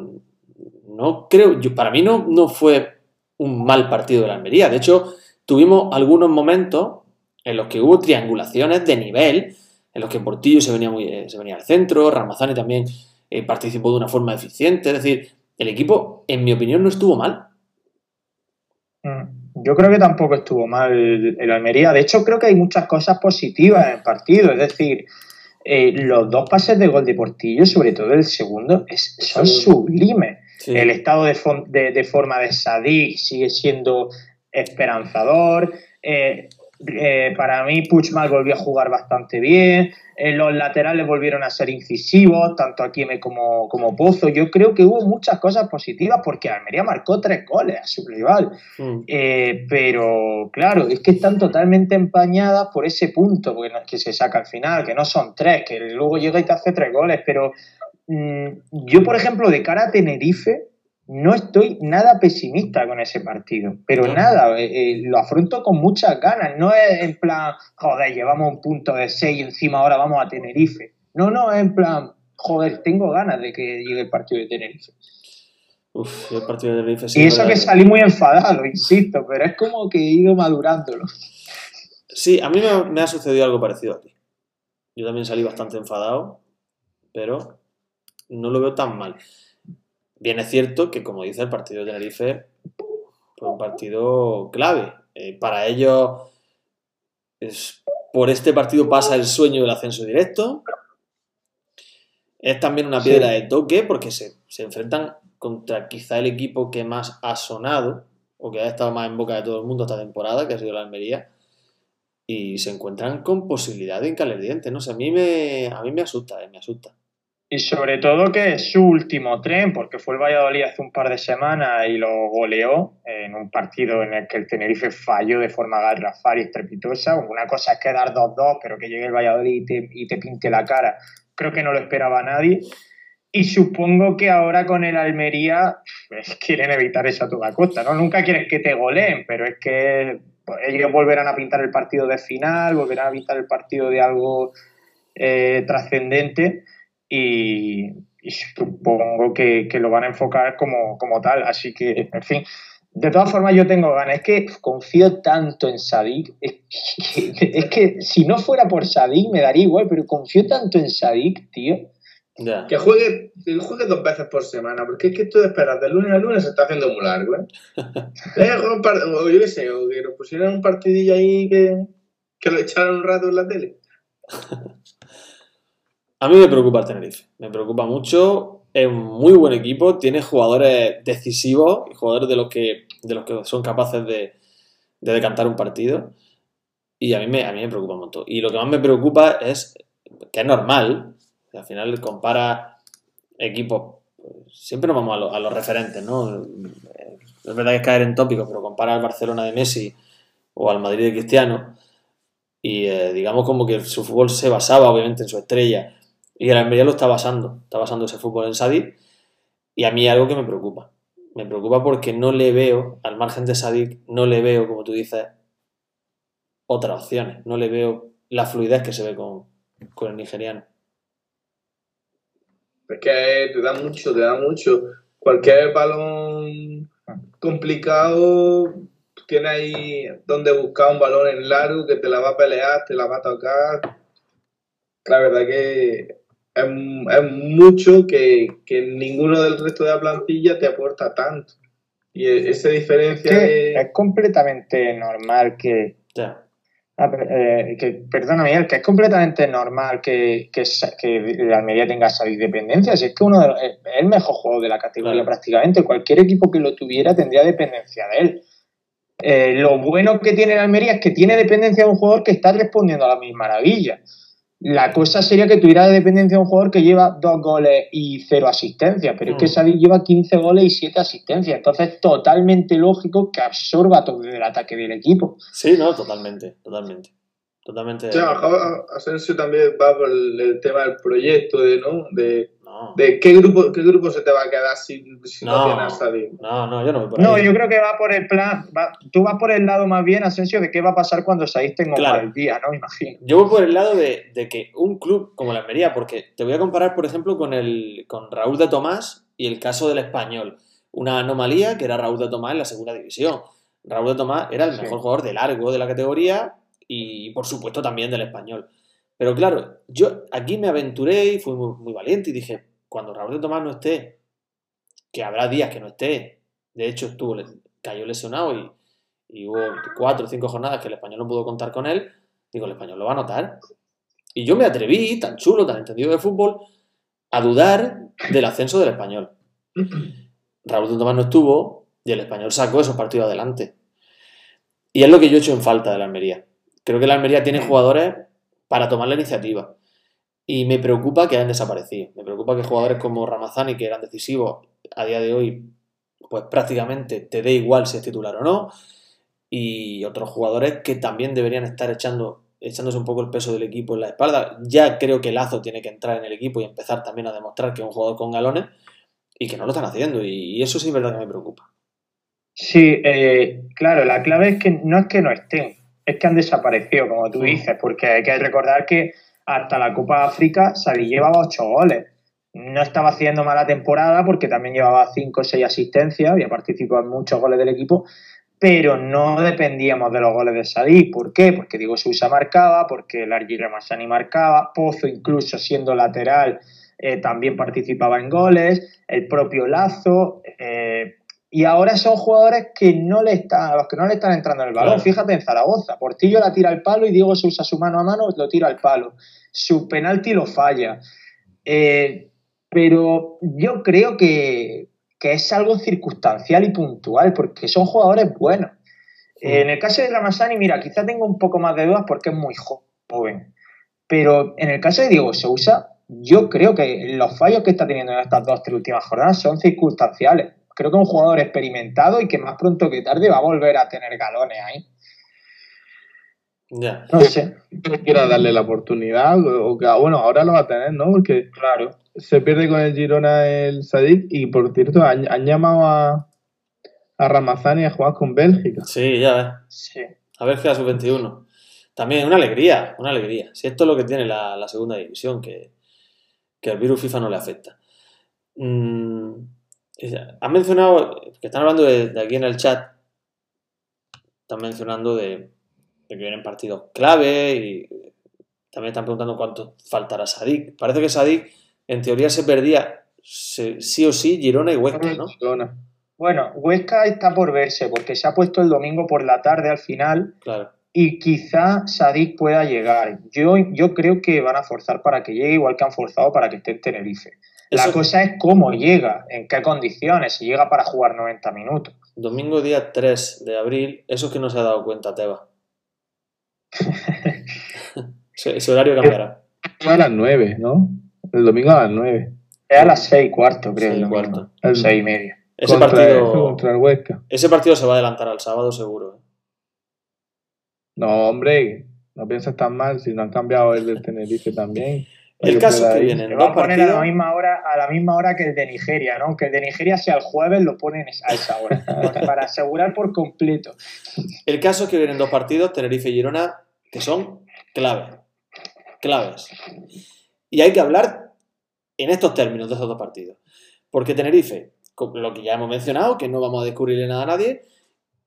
no creo, yo, para mí no, no fue un mal partido de la Almería. De hecho, tuvimos algunos momentos en los que hubo triangulaciones de nivel, en los que Portillo se venía, muy, eh, se venía al centro, Ramazani también eh, participó de una forma eficiente. Es decir, el equipo, en mi opinión, no estuvo mal. Mm, yo creo que tampoco estuvo mal el Almería. De hecho, creo que hay muchas cosas positivas en el partido. Es decir, eh, los dos pases de gol de Portillo, sobre todo el segundo, son sublimes. El estado de, de, forma de Sadik sigue siendo esperanzador. Eh, eh, para mí, Puchmal volvió a jugar bastante bien. Eh, los laterales volvieron a ser incisivos, tanto Akieme como, como Pozo. Yo creo que hubo muchas cosas positivas porque Almería marcó tres goles a su rival. Mm. pero claro, es que están totalmente empañadas por ese punto, porque no es que se saca al final, que no son tres, que luego llega y te hace tres goles, pero yo, por ejemplo, de cara a Tenerife, no estoy nada pesimista con ese partido, pero nada, eh, eh, lo afronto con muchas ganas, no es en plan, joder, llevamos un punto de 6 encima ahora vamos a Tenerife. No, no, es en plan, joder, tengo ganas de que llegue el partido de Tenerife. Uf, el partido de Tenerife sí, Y eso que salí muy enfadado, insisto, pero es como que he ido madurándolo. Sí, a mí me, me ha sucedido algo parecido a ti. Yo también salí bastante enfadado, pero no lo veo tan mal. Bien es cierto que, como dice el partido de Tenerife, fue un partido clave. Eh, para ellos, es, por este partido pasa el sueño del ascenso directo. Es también una piedra de toque porque se, se, enfrentan contra quizá el equipo que más ha sonado o que ha estado más en boca de todo el mundo esta temporada, que ha sido la Almería. Y se encuentran con posibilidad de encaler dientes. No sé, a mí me, a mí me asusta, eh, me asusta. Y sobre todo que su último tren, porque fue el Valladolid hace un par de semanas y lo goleó en un partido en el que el Tenerife falló de forma garrafal y estrepitosa. Una cosa es quedar 2-2, pero que llegue el Valladolid y te, y te pinte la cara. Creo que no lo esperaba nadie. Y supongo que ahora con el Almería quieren evitar eso a toda costa, ¿no? Nunca quieres que te goleen, pero es que ellos volverán a pintar el partido de final, volverán a pintar el partido de algo eh, trascendente y, supongo que, lo van a enfocar como, como, tal. Así que, en fin, de todas formas yo tengo ganas. Es que confío tanto en Sadik. Es que, si no fuera por Sadik me daría igual, pero confío tanto en Sadik, tío. Que juegue, que juegue dos veces por semana, porque es que esto de esperar de lunes a lunes se está haciendo muy largo, ¿eh? eh o yo qué sé, o que nos pusieran un partidillo ahí que, que lo echaran un rato en la tele. A mí me preocupa el Tenerife, me preocupa mucho. Es un muy buen equipo, tiene jugadores decisivos y jugadores de los que, de los que son capaces de, decantar un partido. Y a mí, me, a mí me preocupa un montón. Y lo que más me preocupa es que es normal, al final compara equipos, siempre nos vamos a, los referentes, ¿no? Es verdad que es caer en tópicos, pero compara al Barcelona de Messi o al Madrid de Cristiano y eh, digamos como que su fútbol se basaba obviamente en su estrella y el Almería lo está basando, está basando ese fútbol en Sadik. Y a mí algo que me preocupa. Me preocupa porque no le veo, al margen de Sadik, no le veo, como tú dices, otras opciones. No le veo la fluidez que se ve con, el nigeriano. Es que te da mucho, te da mucho. Cualquier balón complicado, tienes ahí donde buscar un balón en largo que te la va a pelear, te la va a tocar. La verdad que es, mucho que, ninguno del resto de la plantilla te aporta tanto. Y e, esa diferencia es completamente normal que... Ah, eh, que, perdona Miguel, que es completamente normal que, que, que Almería tenga esa dependencia. Si es que uno es el mejor juego de la categoría prácticamente. Cualquier equipo que lo tuviera tendría dependencia de él. Eh, lo bueno que tiene el Almería es que tiene dependencia de un jugador que está respondiendo a la misma maravilla. La cosa sería que tuviera dependencia de un jugador que lleva dos goles y cero asistencias, pero es que mm. Sadik lleva 15 goles y 7 asistencias. Entonces es totalmente lógico que absorba todo el ataque del equipo. Sí, no, totalmente, totalmente. Totalmente. Asensio también va por el, tema del proyecto, de, ¿no? De, de qué grupo, qué grupo se te va a quedar si, no, tienes a No, no, yo no voy por ahí. No, yo creo que va por el plan, tú vas por el lado más bien, Asensio, de qué va a pasar cuando Said tenga claro. el día, ¿no? Imagino. Yo voy por el lado de, de, que un club como la Almería, porque te voy a comparar, por ejemplo, con, el, con Raúl de Tomás y el caso del Español. Una anomalía que era Raúl de Tomás en la segunda división. Raúl de Tomás era el mejor jugador de largo de la categoría y, por supuesto, también del Español. Pero claro, yo aquí me aventuré y fui muy, muy valiente y dije, cuando Raúl de Tomás no esté, que habrá días que no esté, de hecho estuvo, cayó lesionado y, hubo cuatro o cinco jornadas que el español no pudo contar con él, digo, el español lo va a notar. Y yo me atreví, tan chulo, tan entendido de fútbol, a dudar del ascenso del español. Raúl de Tomás no estuvo y el español sacó esos partidos adelante. Y es lo que yo he hecho en falta de la Almería. Creo que la Almería tiene jugadores para tomar la iniciativa. Y me preocupa que hayan desaparecido. Me preocupa que jugadores como Ramazani, que eran decisivos a día de hoy, pues prácticamente te dé igual si es titular o no. Y otros jugadores que también deberían estar echando, echándose un poco el peso del equipo en la espalda. Ya creo que Lazo tiene que entrar en el equipo y empezar también a demostrar que es un jugador con galones y que no lo están haciendo. Y eso sí es verdad que me preocupa. Sí, eh, claro, la clave es que no es que no estén, es que han desaparecido, como tú dices, porque hay que recordar que hasta la Copa África Salí llevaba ocho goles. No estaba haciendo mala temporada porque también llevaba cinco o seis asistencias, había participado en muchos goles del equipo, pero no dependíamos de los goles de Salí. ¿Por qué? Porque Diego Sousa marcaba, porque Largi Ramassani marcaba, Pozo incluso siendo lateral eh, también participaba en goles, el propio Lazo, eh, y ahora son jugadores que no le están, a los que no le están entrando en el balón. Fíjate en Zaragoza, Portillo la tira al palo y Diego Sousa su mano a mano lo tira al palo. Su penalti lo falla. Eh, pero yo creo que, es algo circunstancial y puntual, porque son jugadores buenos. en el caso de Ramasani, mira, quizá tengo un poco más de dudas porque es muy joven. Pero en el caso de Diego Sousa, yo creo que los fallos que está teniendo en estas dos, tres últimas jornadas son circunstanciales. Creo que es un jugador experimentado y que más pronto que tarde va a volver a tener galones ahí. Ya. No sé. que quiera darle la oportunidad, o que, bueno, ahora lo va a tener, ¿no? Porque Claro. se pierde con el Girona el Sadik y por cierto han, han llamado a, a Ramazani a jugar con Bélgica. Sí, ya ves. Sí. A ver, queda sub-21. También una alegría, una alegría. Si esto es lo que tiene la, la segunda división, que, que al virus FIFA no le afecta. Mm, han mencionado, que están hablando de, de aquí en el chat, están mencionando de que vienen partidos clave y también están preguntando cuánto faltará Sadik. Parece que Sadik, en teoría, se perdía se- sí o sí Girona y Huesca, ¿no? Girona. Bueno, Huesca está por verse porque se ha puesto el domingo por la tarde al final Claro. y quizá Sadik pueda llegar. Yo, yo creo que van a forzar para que llegue, igual que han forzado para que esté en Tenerife. La cosa es cómo llega, en qué condiciones, si llega para jugar 90 minutos. Domingo día 3 de abril, eso es que no se ha dado cuenta Teba. ese, horario cambiará. A las 9, ¿no? El domingo a las 9. Es a las 6 y cuarto, creo. Seis y el domingo. cuarto. El- Seis y media. Ese contra, partido, contra el Huesca. ese partido se va a adelantar al sábado seguro. ¿eh? No, hombre, no piensas tan mal si no han cambiado el del Tenerife también. El caso que vienen dos a poner a la partidos. misma hora, a la misma hora que el de Nigeria, ¿no? Que el de Nigeria sea el jueves, lo ponen a esa hora. para asegurar por completo. El caso es que vienen dos partidos, Tenerife y Girona, que son clave. Claves. Y hay que hablar en estos términos de esos dos partidos. Porque Tenerife, lo que ya hemos mencionado, que no vamos a descubrirle nada a nadie,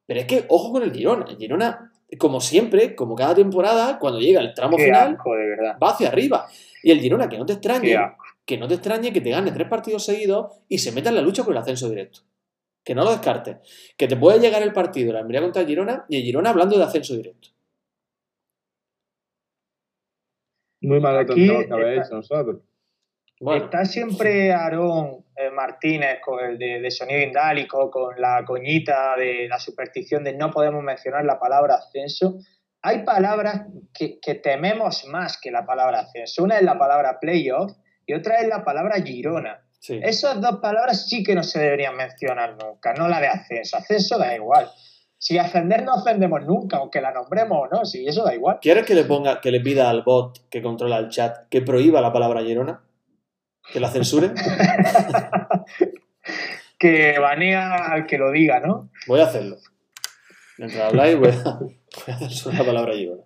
pero es que ojo con el Girona. El Girona, como siempre, como cada temporada, cuando llega el tramo Qué final, asco, de verdad. va hacia arriba. Y el Girona, que no te extrañe, que no te extrañe que te gane tres partidos seguidos y se meta en la lucha por el ascenso directo. Que no lo descartes. Que te puede llegar el partido, la Almería contra el Girona, y el Girona hablando de ascenso directo. Muy malo Aquí que nosotros. Bueno, Está siempre Aarón eh, Martínez con el de, de sonido indálico, con la coñita de la superstición de no podemos mencionar la palabra ascenso. Hay palabras que, que tememos más que la palabra ascenso. Una es la palabra playoff y otra es la palabra Girona. sí. Esas dos palabras sí que no se deberían mencionar nunca, no la de ascenso. Ascenso da igual. Si ascender no ascendemos nunca, aunque la nombremos o no, si eso da igual. ¿Quieres que le ponga, que le pida al bot que controla el chat que prohíba la palabra Girona? ¿Que la censure? Que banea al que lo diga, ¿no? Voy a hacerlo. Mientras habláis, voy a, voy a censurar la palabra Girona.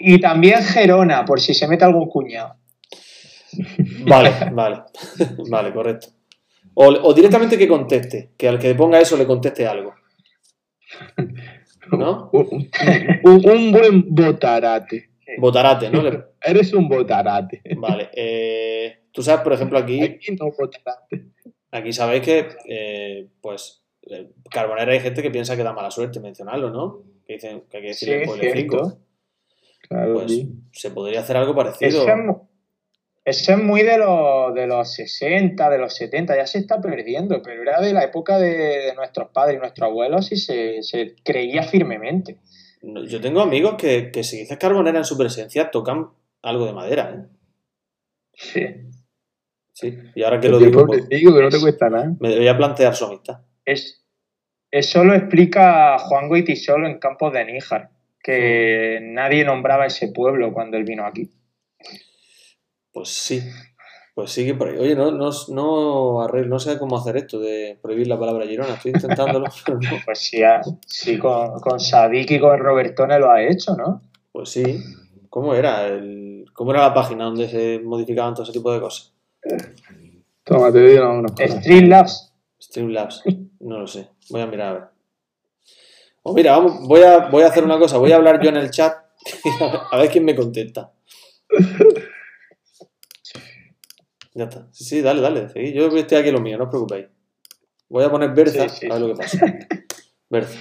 Y también Gerona, por si se mete algún cuñado. Vale, vale. Vale, correcto. O, o directamente que conteste, que al que le ponga eso le conteste algo. ¿No? Un buen botarate. Botarate, ¿no? Eres un botarate. Vale. eh, tú sabes, por ejemplo, aquí, Aquí no botarate. aquí sabéis que, eh, pues, eh, Carbonera hay gente que piensa que da mala suerte mencionarlo, ¿no? Que dicen que hay que Sí, decirle es spoilercico. cierto. Claro, Pues sí. se podría hacer algo parecido. Eso es, mu- eso es muy de los, de los 60, de los 70, ya se está perdiendo, pero era de la época de, de nuestros padres y nuestros abuelos y se, se creía firmemente. Yo tengo amigos que, que si dices Carbonera en su presencia tocan algo de madera, ¿eh? Sí. Sí. Y ahora que lo digo, pues, pobrecillo, que no te cuesta nada. me debería plantear su amistad. Es, eso lo explica Juan Goitisolo en Campos de Níjar, que nadie nombraba ese pueblo cuando él vino aquí. Pues sí. Pues sigue por ahí. Oye, no, no, no, no sé cómo hacer esto de prohibir la palabra Girona. Estoy intentándolo, pero no. Pues sí, ha- sí con, con Sadik y con Robertone lo ha hecho, ¿no? Pues sí. ¿Cómo era? El, ¿Cómo era la página donde se modificaban todo ese tipo de cosas? Toma, te doy unos. Streamlabs. Streamlabs. No lo sé. Voy a mirar a ver. O mira, vamos, voy, a, voy a hacer una cosa. Voy a hablar yo en el chat. A ver quién me contesta. Ya está. Sí, sí, dale, dale. seguid. Yo estoy aquí en lo mío, no os preocupéis. Voy a poner Berza, Sí, sí, a ver lo que pasa. Berza.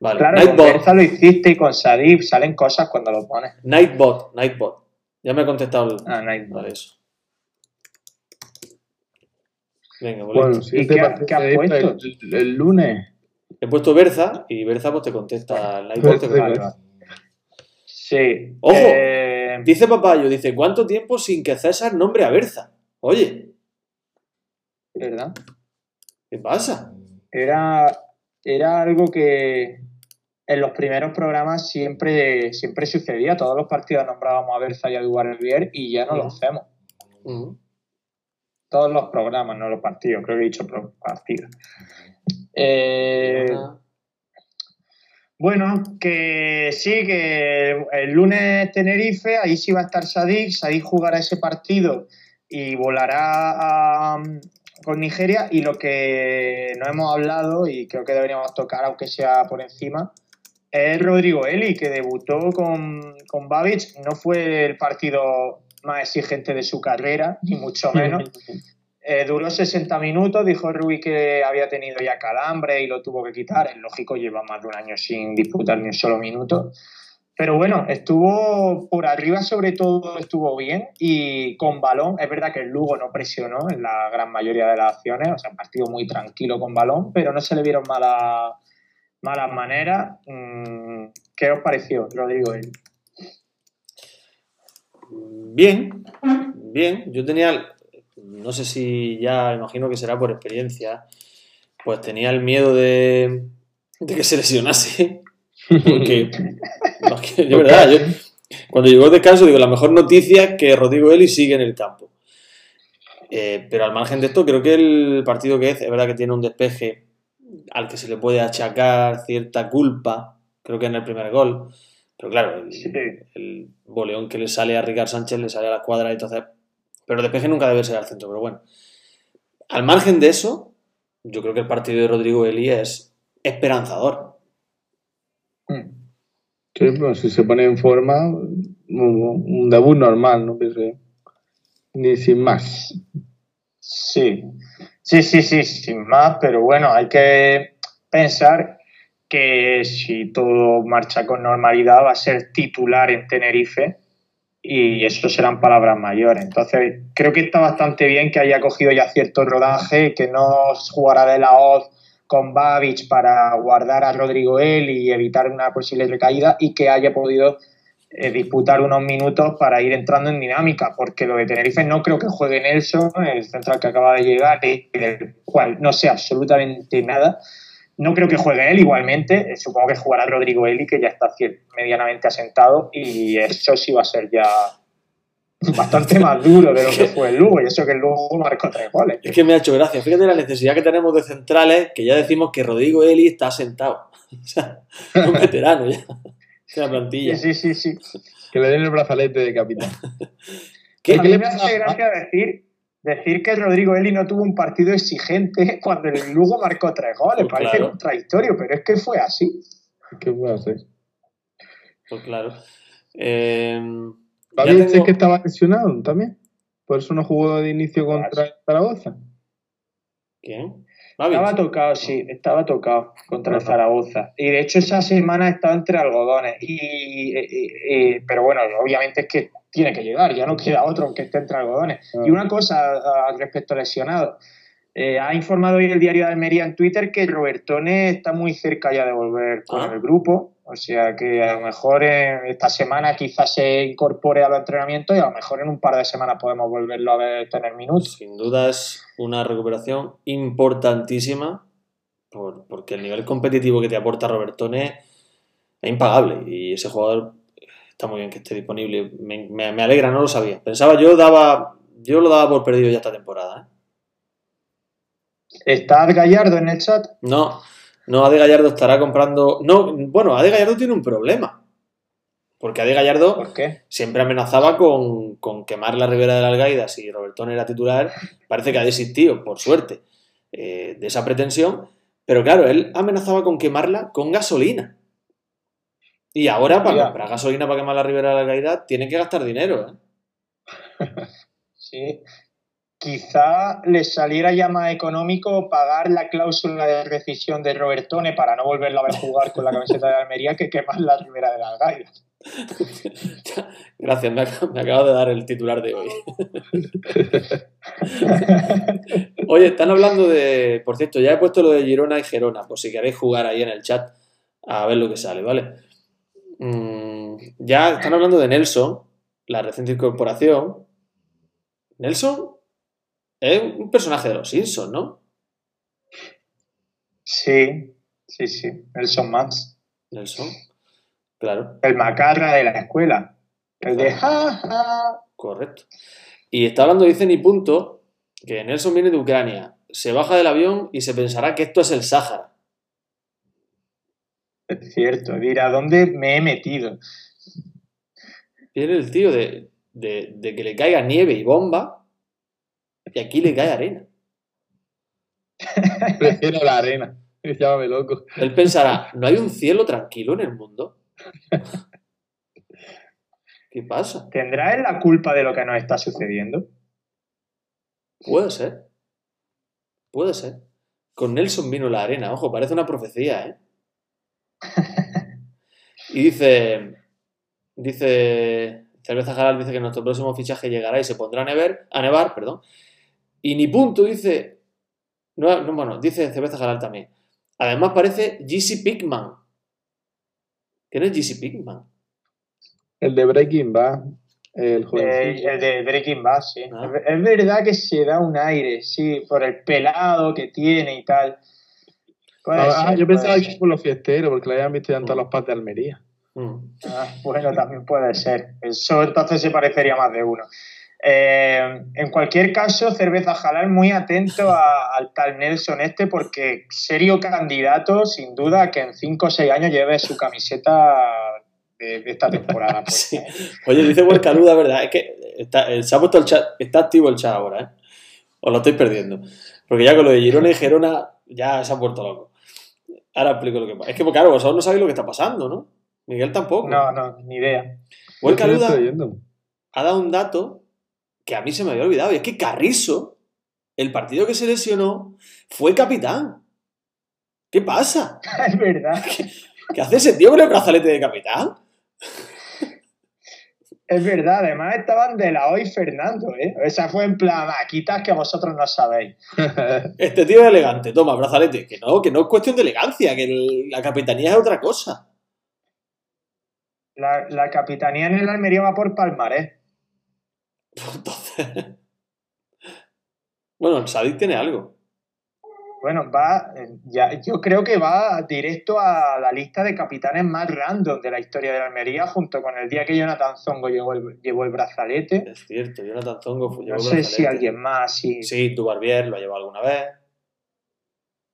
Vale. Claro, con Nightbot. Berza lo hiciste y con Sadik salen cosas cuando lo pones. Nightbot. Nightbot. Ya me ha contestado el... Ah, Nightbot. Vale, eso. Venga, Bueno, si ¿Y qué ha- qué has puesto? El, el lunes. He puesto Berza y Berza pues te contesta el Nightbot. te contesta. Sí. Ojo. Eh, Dice Papayo, dice, ¿cuánto tiempo sin que César nombre a Berza? Oye, ¿Verdad? ¿qué pasa? Era, era algo que en los primeros programas siempre, siempre sucedía. Todos los partidos nombrábamos a Berza y a Duarbier y ya no lo hacemos. Todos los programas, no los partidos. Creo que he dicho partidos. Eh, Bueno, que sí, que el lunes Tenerife, ahí sí va a estar Sadik, Sadik jugará ese partido y volará a- con Nigeria y lo que no hemos hablado y creo que deberíamos tocar, aunque sea por encima, es Rodrigo Eli, que debutó con, con Babic, no fue el partido más exigente de su carrera, ni mucho menos. Eh, duró 60 minutos, dijo Rubí que había tenido ya calambre y lo tuvo que quitar. Es lógico, lleva más de un año sin disputar ni un solo minuto. Pero bueno, estuvo por arriba, sobre todo estuvo bien y con balón. Es verdad que el Lugo no presionó en la gran mayoría de las acciones, o sea, partido muy tranquilo con balón, pero no se le vieron malas, malas maneras. Mm, ¿Qué os pareció, Rodrigo? Bien, bien. Yo tenía, no sé si ya, imagino que será por experiencia, pues tenía el miedo de, de que se lesionase. Porque, de verdad, yo, cuando llegó el descanso, digo, la mejor noticia es que Rodrigo Eli sigue en el campo. Eh, pero al margen de esto, creo que el partido que es, es verdad que tiene un despeje al que se le puede achacar cierta culpa, creo que en el primer gol. Pero claro, el, Sí. el boleón que le sale a Ricard Sánchez le sale a la cuadra y entonces. Pero el despeje nunca debe ser al centro, pero bueno. Al margen de eso, yo creo que el partido de Rodrigo Eli es esperanzador. Sí, pues si se pone en forma, un, debut normal, no. Ni sin más. Sí, sí, sí, sí, sin más, pero bueno, hay que pensar que si todo marcha con normalidad va a ser titular en Tenerife y eso serán palabras mayores. Entonces, creo que está bastante bien que haya cogido ya cierto rodaje, que no jugara de la hoz con Babic para guardar a Rodrigo él y evitar una posible recaída y que haya podido eh, disputar unos minutos para ir entrando en dinámica, porque lo de Tenerife no creo que juegue Nelson, el central que acaba de llegar, del cual no sé absolutamente nada. No creo que juegue él igualmente, eh, supongo que jugará Rodrigo Eli, que ya está medianamente asentado, y eso sí va a ser ya bastante más duro de lo que fue el Lugo, y eso que el Lugo marcó tres goles. Es que me ha hecho gracia. Fíjate la necesidad que tenemos de centrales, que ya decimos que Rodrigo Eli está sentado. O sea, un veterano ya. Es una plantilla. Sí, sí, sí. sí. Que le den el brazalete de capitán. ¿Qué, a mí me hace gracia decir, decir que Rodrigo Eli no tuvo un partido exigente cuando el Lugo marcó tres goles. Pues Parece claro. contradictorio, pero es que fue así. ¿Qué puedo hacer? Pues claro. Eh, Fabián tengo- es que estaba lesionado también. Por eso no jugó de inicio contra el Zaragoza. ¿Quién? Estaba tocado, sí, estaba tocado contra el Zaragoza. Y de hecho esa semana estaba entre algodones. Y, y- y- pero bueno, obviamente es que tiene que llegar, ya no queda otro aunque esté entre algodones. Ah. Y una cosa ah, al respecto a lesionado. Eh, ha informado hoy el diario de Almería en Twitter que Robertone está muy cerca ya de volver con Ah. el grupo. O sea que a lo mejor en esta semana quizás se incorpore a los entrenamientos y a lo mejor en un par de semanas podemos volverlo a ver tener minutos. Sin duda es una recuperación importantísima por- porque el nivel competitivo que te aporta Robertone es impagable y ese jugador está muy bien que esté disponible. Me, me- me alegra, no lo sabía. Pensaba yo daba yo lo daba por perdido ya esta temporada. ¿eh? ¿Está Gallardo en el chat? No, no, Ade Gallardo estará comprando. No, bueno, Ade Gallardo tiene un problema. Porque Ade Gallardo ¿Por qué? siempre amenazaba con, con quemar la Ribera de la Algaida si Robertón era titular. Parece que ha desistido, por suerte, eh, de esa pretensión. Pero claro, él amenazaba con quemarla con gasolina. Y ahora, para comprar gasolina para quemar la Ribera de la Algaida, tiene que gastar dinero. ¿eh? Sí. Quizá les saliera ya más económico pagar la cláusula de rescisión de Robertone para no volverlo a ver jugar con la camiseta de Almería que quemar la Ribera de la Algaida. Gracias, me acabo de dar el titular de hoy. Oye, están hablando de. Por cierto, ya he puesto lo de Girona y Gerona, por si queréis jugar ahí en el chat a ver lo que sale, ¿vale? Mm, ya están hablando de Nelson la reciente incorporación, Nelson es un personaje de los Simpsons, ¿no? Sí, sí, sí. Nelson Max. Nelson, claro, El macarra de la escuela. El de ja, ja. correcto. Y está hablando, dice ni punto, que Nelson viene de Ucrania, se baja del avión y se pensará que esto es el Sáhara. Es cierto. Dirá, ¿dónde me he metido? Viene el tío de, de- de que le caiga nieve y bomba y aquí le cae arena. Prefiero la arena. Llámame loco. Él pensará, ¿no hay un cielo tranquilo en el mundo? ¿Qué pasa? ¿Tendrá él la culpa de lo que nos está sucediendo? Puede ser. Puede ser. Con Nelson vino la arena, ojo, parece una profecía, ¿eh? Y dice, dice, Cerveza Jaral dice que nuestro próximo fichaje llegará y se pondrá a nevar, a nevar, perdón. Y ni punto dice, no, no, bueno, dice Cerveza Jaral también. Además parece GC Pigman. ¿Quién es GC Pigman? El de Breaking Bad. El Eh, de Breaking Bad, sí. Ah. Es, es verdad que se da un aire, sí, por el pelado que tiene y tal. Ah, ser, yo pensaba que ser. por los fiesteros, porque lo habían visto ya en todas las partes de Almería. Mm. Ah, bueno, también puede ser. Eso entonces se parecería más de uno. Eh, en cualquier caso, Cerveza Jalal muy atento a- al tal Nelson este porque serio candidato, sin duda, que en 5 o 6 años lleve su camiseta de, de esta temporada. pues. Sí. Oye, dice Huercaluda, ¿verdad? Es que está, eh, se ha puesto el chat, está activo el chat ahora, ¿eh? Os lo estáis perdiendo. Porque ya con lo de Girona y Gerona ya se ha puesto loco. Ahora explico lo que pasa. Es que, pues, claro, vosotros no sabéis lo que está pasando, ¿no? Miguel tampoco. No, no, ni idea. Huercaluda Estoy ha dado un dato que a mí se me había olvidado. Y es que Carrizo, el partido que se lesionó, fue capitán. ¿Qué pasa? es verdad. ¿Qué hace ese tío con el brazalete de capitán? Es verdad, además estaban de la hoy Fernando, ¿eh? Esa fue en plan, "Ah, quitas que vosotros no sabéis. Este tío es elegante, toma, brazalete. Que no, que no es cuestión de elegancia, que el- la capitanía es otra cosa. La, la capitanía en el Almería va por Palmarés. Entonces. Bueno, el Sadik tiene algo. Bueno, va, ya, yo creo que va directo a la lista de capitanes más random de la historia de la Almería, junto con el día que Jonathan Zongo llevó el, llevó el brazalete. Es cierto, Jonathan Zongo fue- llevó No el sé brazalete. si alguien más, si, Sí, tu Barbier lo ha llevado alguna vez.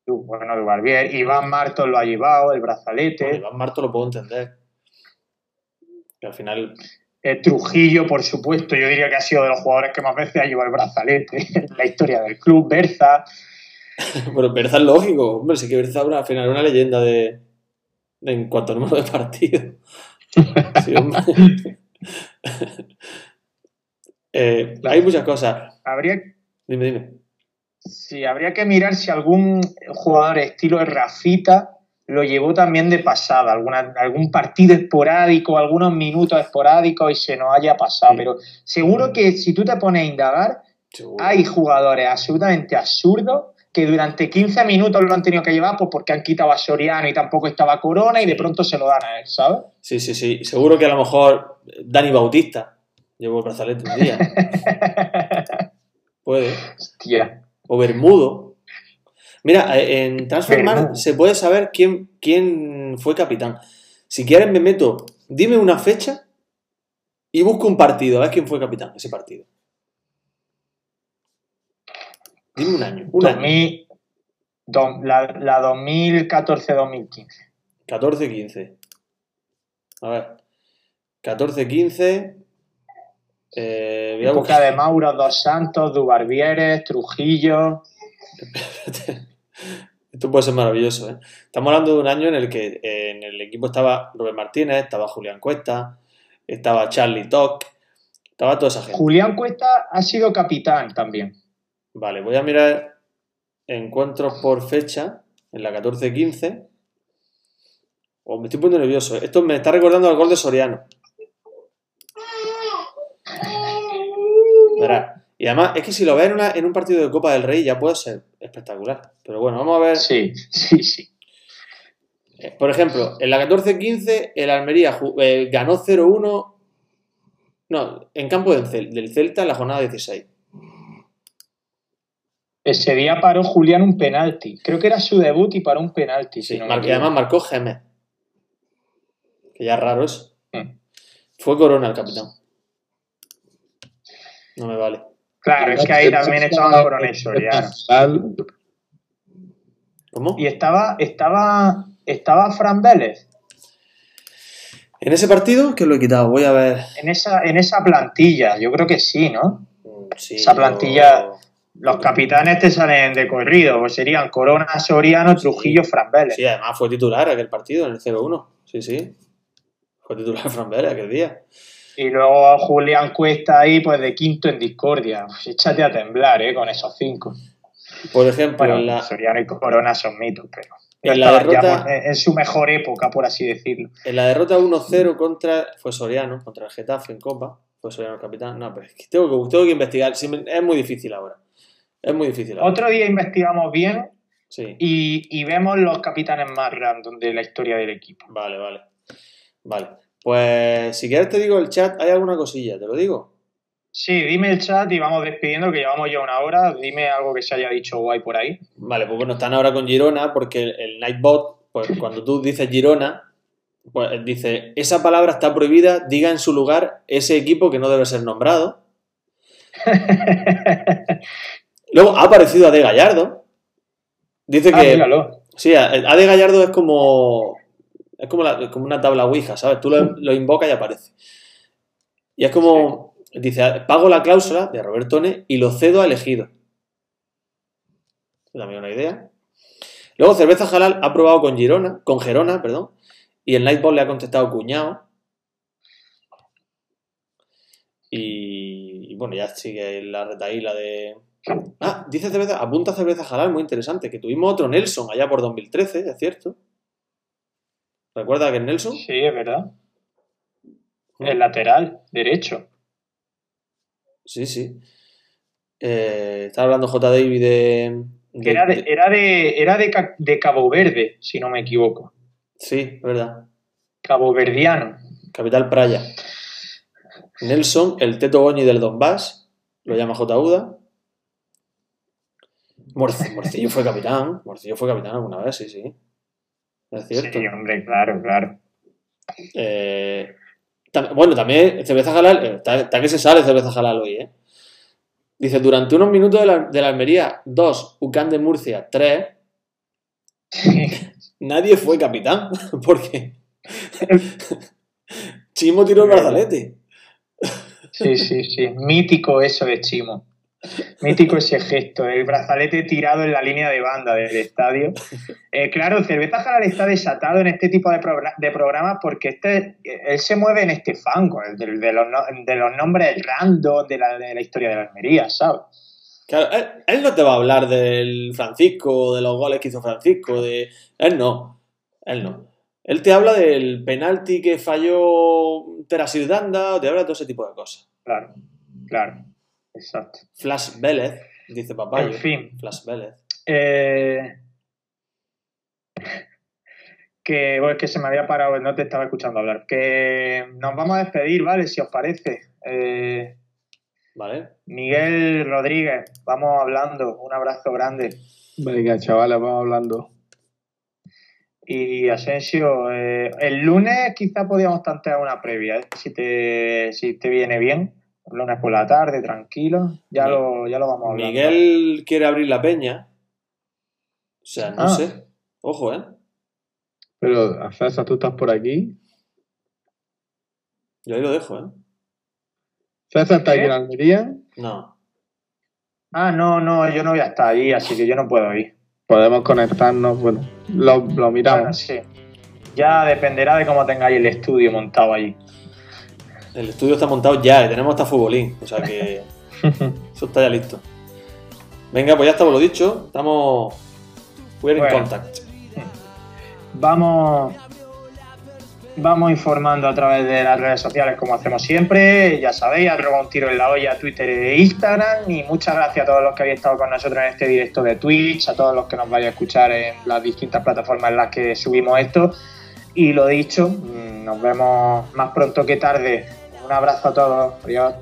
tú, bueno, de Barbier, Iván Martos lo ha llevado, el brazalete. Bueno, Iván Marto lo puedo entender. Que al final. Eh, Trujillo, por supuesto, yo diría que ha sido de los jugadores que más veces ha llevado el brazalete en la historia del club. Berza, Pero Berza es lógico, hombre, sí que Berza al final una leyenda de, de- en cuanto a número de partidos. Sí. Eh, hay muchas cosas. habría, Dime, dime. sí, habría que mirar si algún jugador estilo de Rafita lo llevó también de pasada, alguna, algún partido esporádico, algunos minutos esporádicos y se nos haya pasado. Sí. Pero seguro que si tú te pones a indagar, Seguro. hay jugadores absolutamente absurdos que durante 15 minutos lo han tenido que llevar pues porque han quitado a Soriano y tampoco estaba Corona y de pronto se lo dan a él, ¿sabes? Sí, sí, sí. Seguro que a lo mejor Dani Bautista llevó el brazalete un día. Puede. Hostia. O Bermudo. Mira, eh, en Transfermarkt Bermudo. se puede saber quién, quién fue capitán. Si quieres me meto, dime una fecha y busco un partido, a ver quién fue capitán ese partido. Dime un año. Un año. 2000, do- la, la 2014-2015. 14-15. A ver. 14-15. Eh, Época buscar. de Mauro Dos Santos, Dubarbieres, Trujillo. Esto puede ser maravilloso, ¿eh? Estamos hablando de un año en el que eh, en el equipo estaba Robert Martínez, estaba Julián Cuesta, estaba Charlie Toc, estaba toda esa gente. Julián Cuesta ha sido capitán también. Vale, voy a mirar encuentros por fecha en la 14-15. Oh, me estoy poniendo nervioso. ¿eh? Esto me está recordando al gol de Soriano. Verá. Y además, es que si lo ves en, una- en un partido de Copa del Rey ya puede ser espectacular. Pero bueno, vamos a ver. Sí, sí, sí. Eh, Por ejemplo, en la 14-15 el Almería eh, ganó 0-1. No, en campo del, Cel- del Celta en la jornada 16. Ese día paró Julián un penalti. Creo que era su debut y paró un penalti. Sí, si no me mar- y además marcó Gémez. Que ya es raro eso. Mm. Fue Corona el capitán. No me vale. Claro, es que ahí también estaba Coronel Soriano. ¿Cómo? Y estaba, estaba, estaba Fran Vélez En ese partido, que lo he quitado, voy a ver. en esa, en esa plantilla. Yo creo que sí, ¿no? Mm, Sí, Esa plantilla- yo- Los capitanes te salen de corrido, pues serían Corona, Soriano, Trujillo, Fran Vélez. Sí, además fue titular aquel partido en el 0-1. Sí, sí. Fue titular Fran Vélez aquel día. Y luego Julián Cuesta ahí, pues de quinto en discordia. Uf, échate a temblar, ¿eh? Con esos cinco. Por ejemplo, Bueno, en la, Soriano y Corona son mitos, pero. En la estaban ya derrota- por- en su mejor época, por así decirlo. en la derrota 1-0 contra. Fue Soriano, contra el Getafe en Copa. Fue Soriano el capitán. No, pero es que tengo que, tengo que investigar. Es muy difícil ahora. Es muy difícil ahora. Otro día investigamos bien Sí. y, y vemos los capitanes más random de la historia del equipo. Vale, vale. Vale. Pues si quieres te digo el chat, hay alguna cosilla, te lo digo. Sí, dime el chat y vamos despidiendo, que llevamos ya una hora. Dime algo que se haya dicho guay por ahí. Vale, pues bueno, están ahora con Girona porque el, el Nightbot, pues cuando tú dices Girona, pues dice, esa palabra está prohibida, diga en su lugar ese equipo que no debe ser nombrado. Luego ha aparecido Ade Gallardo. Dice Ah, que... míralo. Sí, Ade Gallardo es como... Es como, la- como una tabla Ouija, ¿sabes? Tú lo, lo invocas y aparece. Y es como... Dice, pago la cláusula de Robertone y lo cedo a elegido. También una idea. Luego Cerveza Halal ha probado con Girona, con Gerona, perdón, y el Nightball le ha contestado cuñado. Y, y bueno, ya sigue la retaíla de... Ah, dice Cerveza, apunta Cerveza Halal, muy interesante, que tuvimos otro Nelson allá por 2013, es cierto. ¿Recuerda que es Nelson? Sí, es verdad. El lateral, derecho. Sí, sí. Eh, estaba hablando J. David de... Era de, era de, era de, Ca- de Cabo Verde, si no me equivoco. Sí, es verdad. Cabo Verdiano. Capital Praia. Nelson, el Teto Goñi del Donbass, lo llama J. Uda. Morc- Morcillo fue capitán. Morcillo fue capitán alguna vez, sí, sí. Es cierto. Sí, hombre, claro, claro. Eh, tam- bueno, también Cerveza Jalal, eh, está, que se sale Cerveza Jalal hoy, ¿eh? Dice, durante unos minutos de la, de la Almería, 2, UCAN de Murcia, 3, nadie fue capitán, porque Chimo tiró el brazalete. Sí, sí, sí. Mítico eso de Chimo. Mítico ese gesto, el brazalete tirado en la línea de banda del estadio. Eh, claro, Cerveza Jalal está desatado en este tipo de, progra- de programas porque este, él se mueve en este fango, de, de los, no- de los nombres random de la, de la historia de la Almería, ¿sabes? Claro, él, él no te va a hablar del Francisco, de los goles que hizo Francisco, de... Él no, él no. Él te habla del penalti que falló Terasir Danda, te habla de todo ese tipo de cosas. Claro, claro, exacto. Flash Vélez, dice Papayo. En fin. Flash Vélez. Eh, que, bueno, es que se me había parado, no te estaba escuchando hablar. Que nos vamos a despedir, ¿vale? Si os parece. Eh, ¿Vale? Miguel Rodríguez, vamos hablando. Un abrazo grande. Venga, chavales, vamos hablando. Y Asensio, eh, el lunes quizá podíamos tantear una previa, ¿eh? si, te, si te viene bien. Lunes por la tarde, tranquilo. Ya, lo, ya lo vamos hablando. Miguel quiere abrir la peña. O sea, no Ah. sé. Ojo, ¿eh? Pero, César, tú estás por aquí. Yo ahí lo dejo, ¿eh? César está aquí ¿Eh? en Almería. No. Ah, no, no, yo no voy a estar allí, así que yo no puedo ir. Podemos conectarnos, bueno, lo, lo Bueno, miramos. sí. Ya dependerá de cómo tengáis el estudio montado allí. El estudio está montado ya y tenemos hasta futbolín. O sea que eso está ya listo. Venga, pues ya estamos lo dicho. Estamos... We're in Bueno. contact. Vamos, vamos informando a través de las redes sociales como hacemos siempre. Ya sabéis, arroba un tiro en la olla, Twitter e Instagram. Y muchas gracias a todos los que habéis estado con nosotros en este directo de Twitch, a todos los que nos vais a escuchar en las distintas plataformas en las que subimos esto. Y lo dicho, mm, nos vemos más pronto que tarde Un abrazo a todos. Adiós.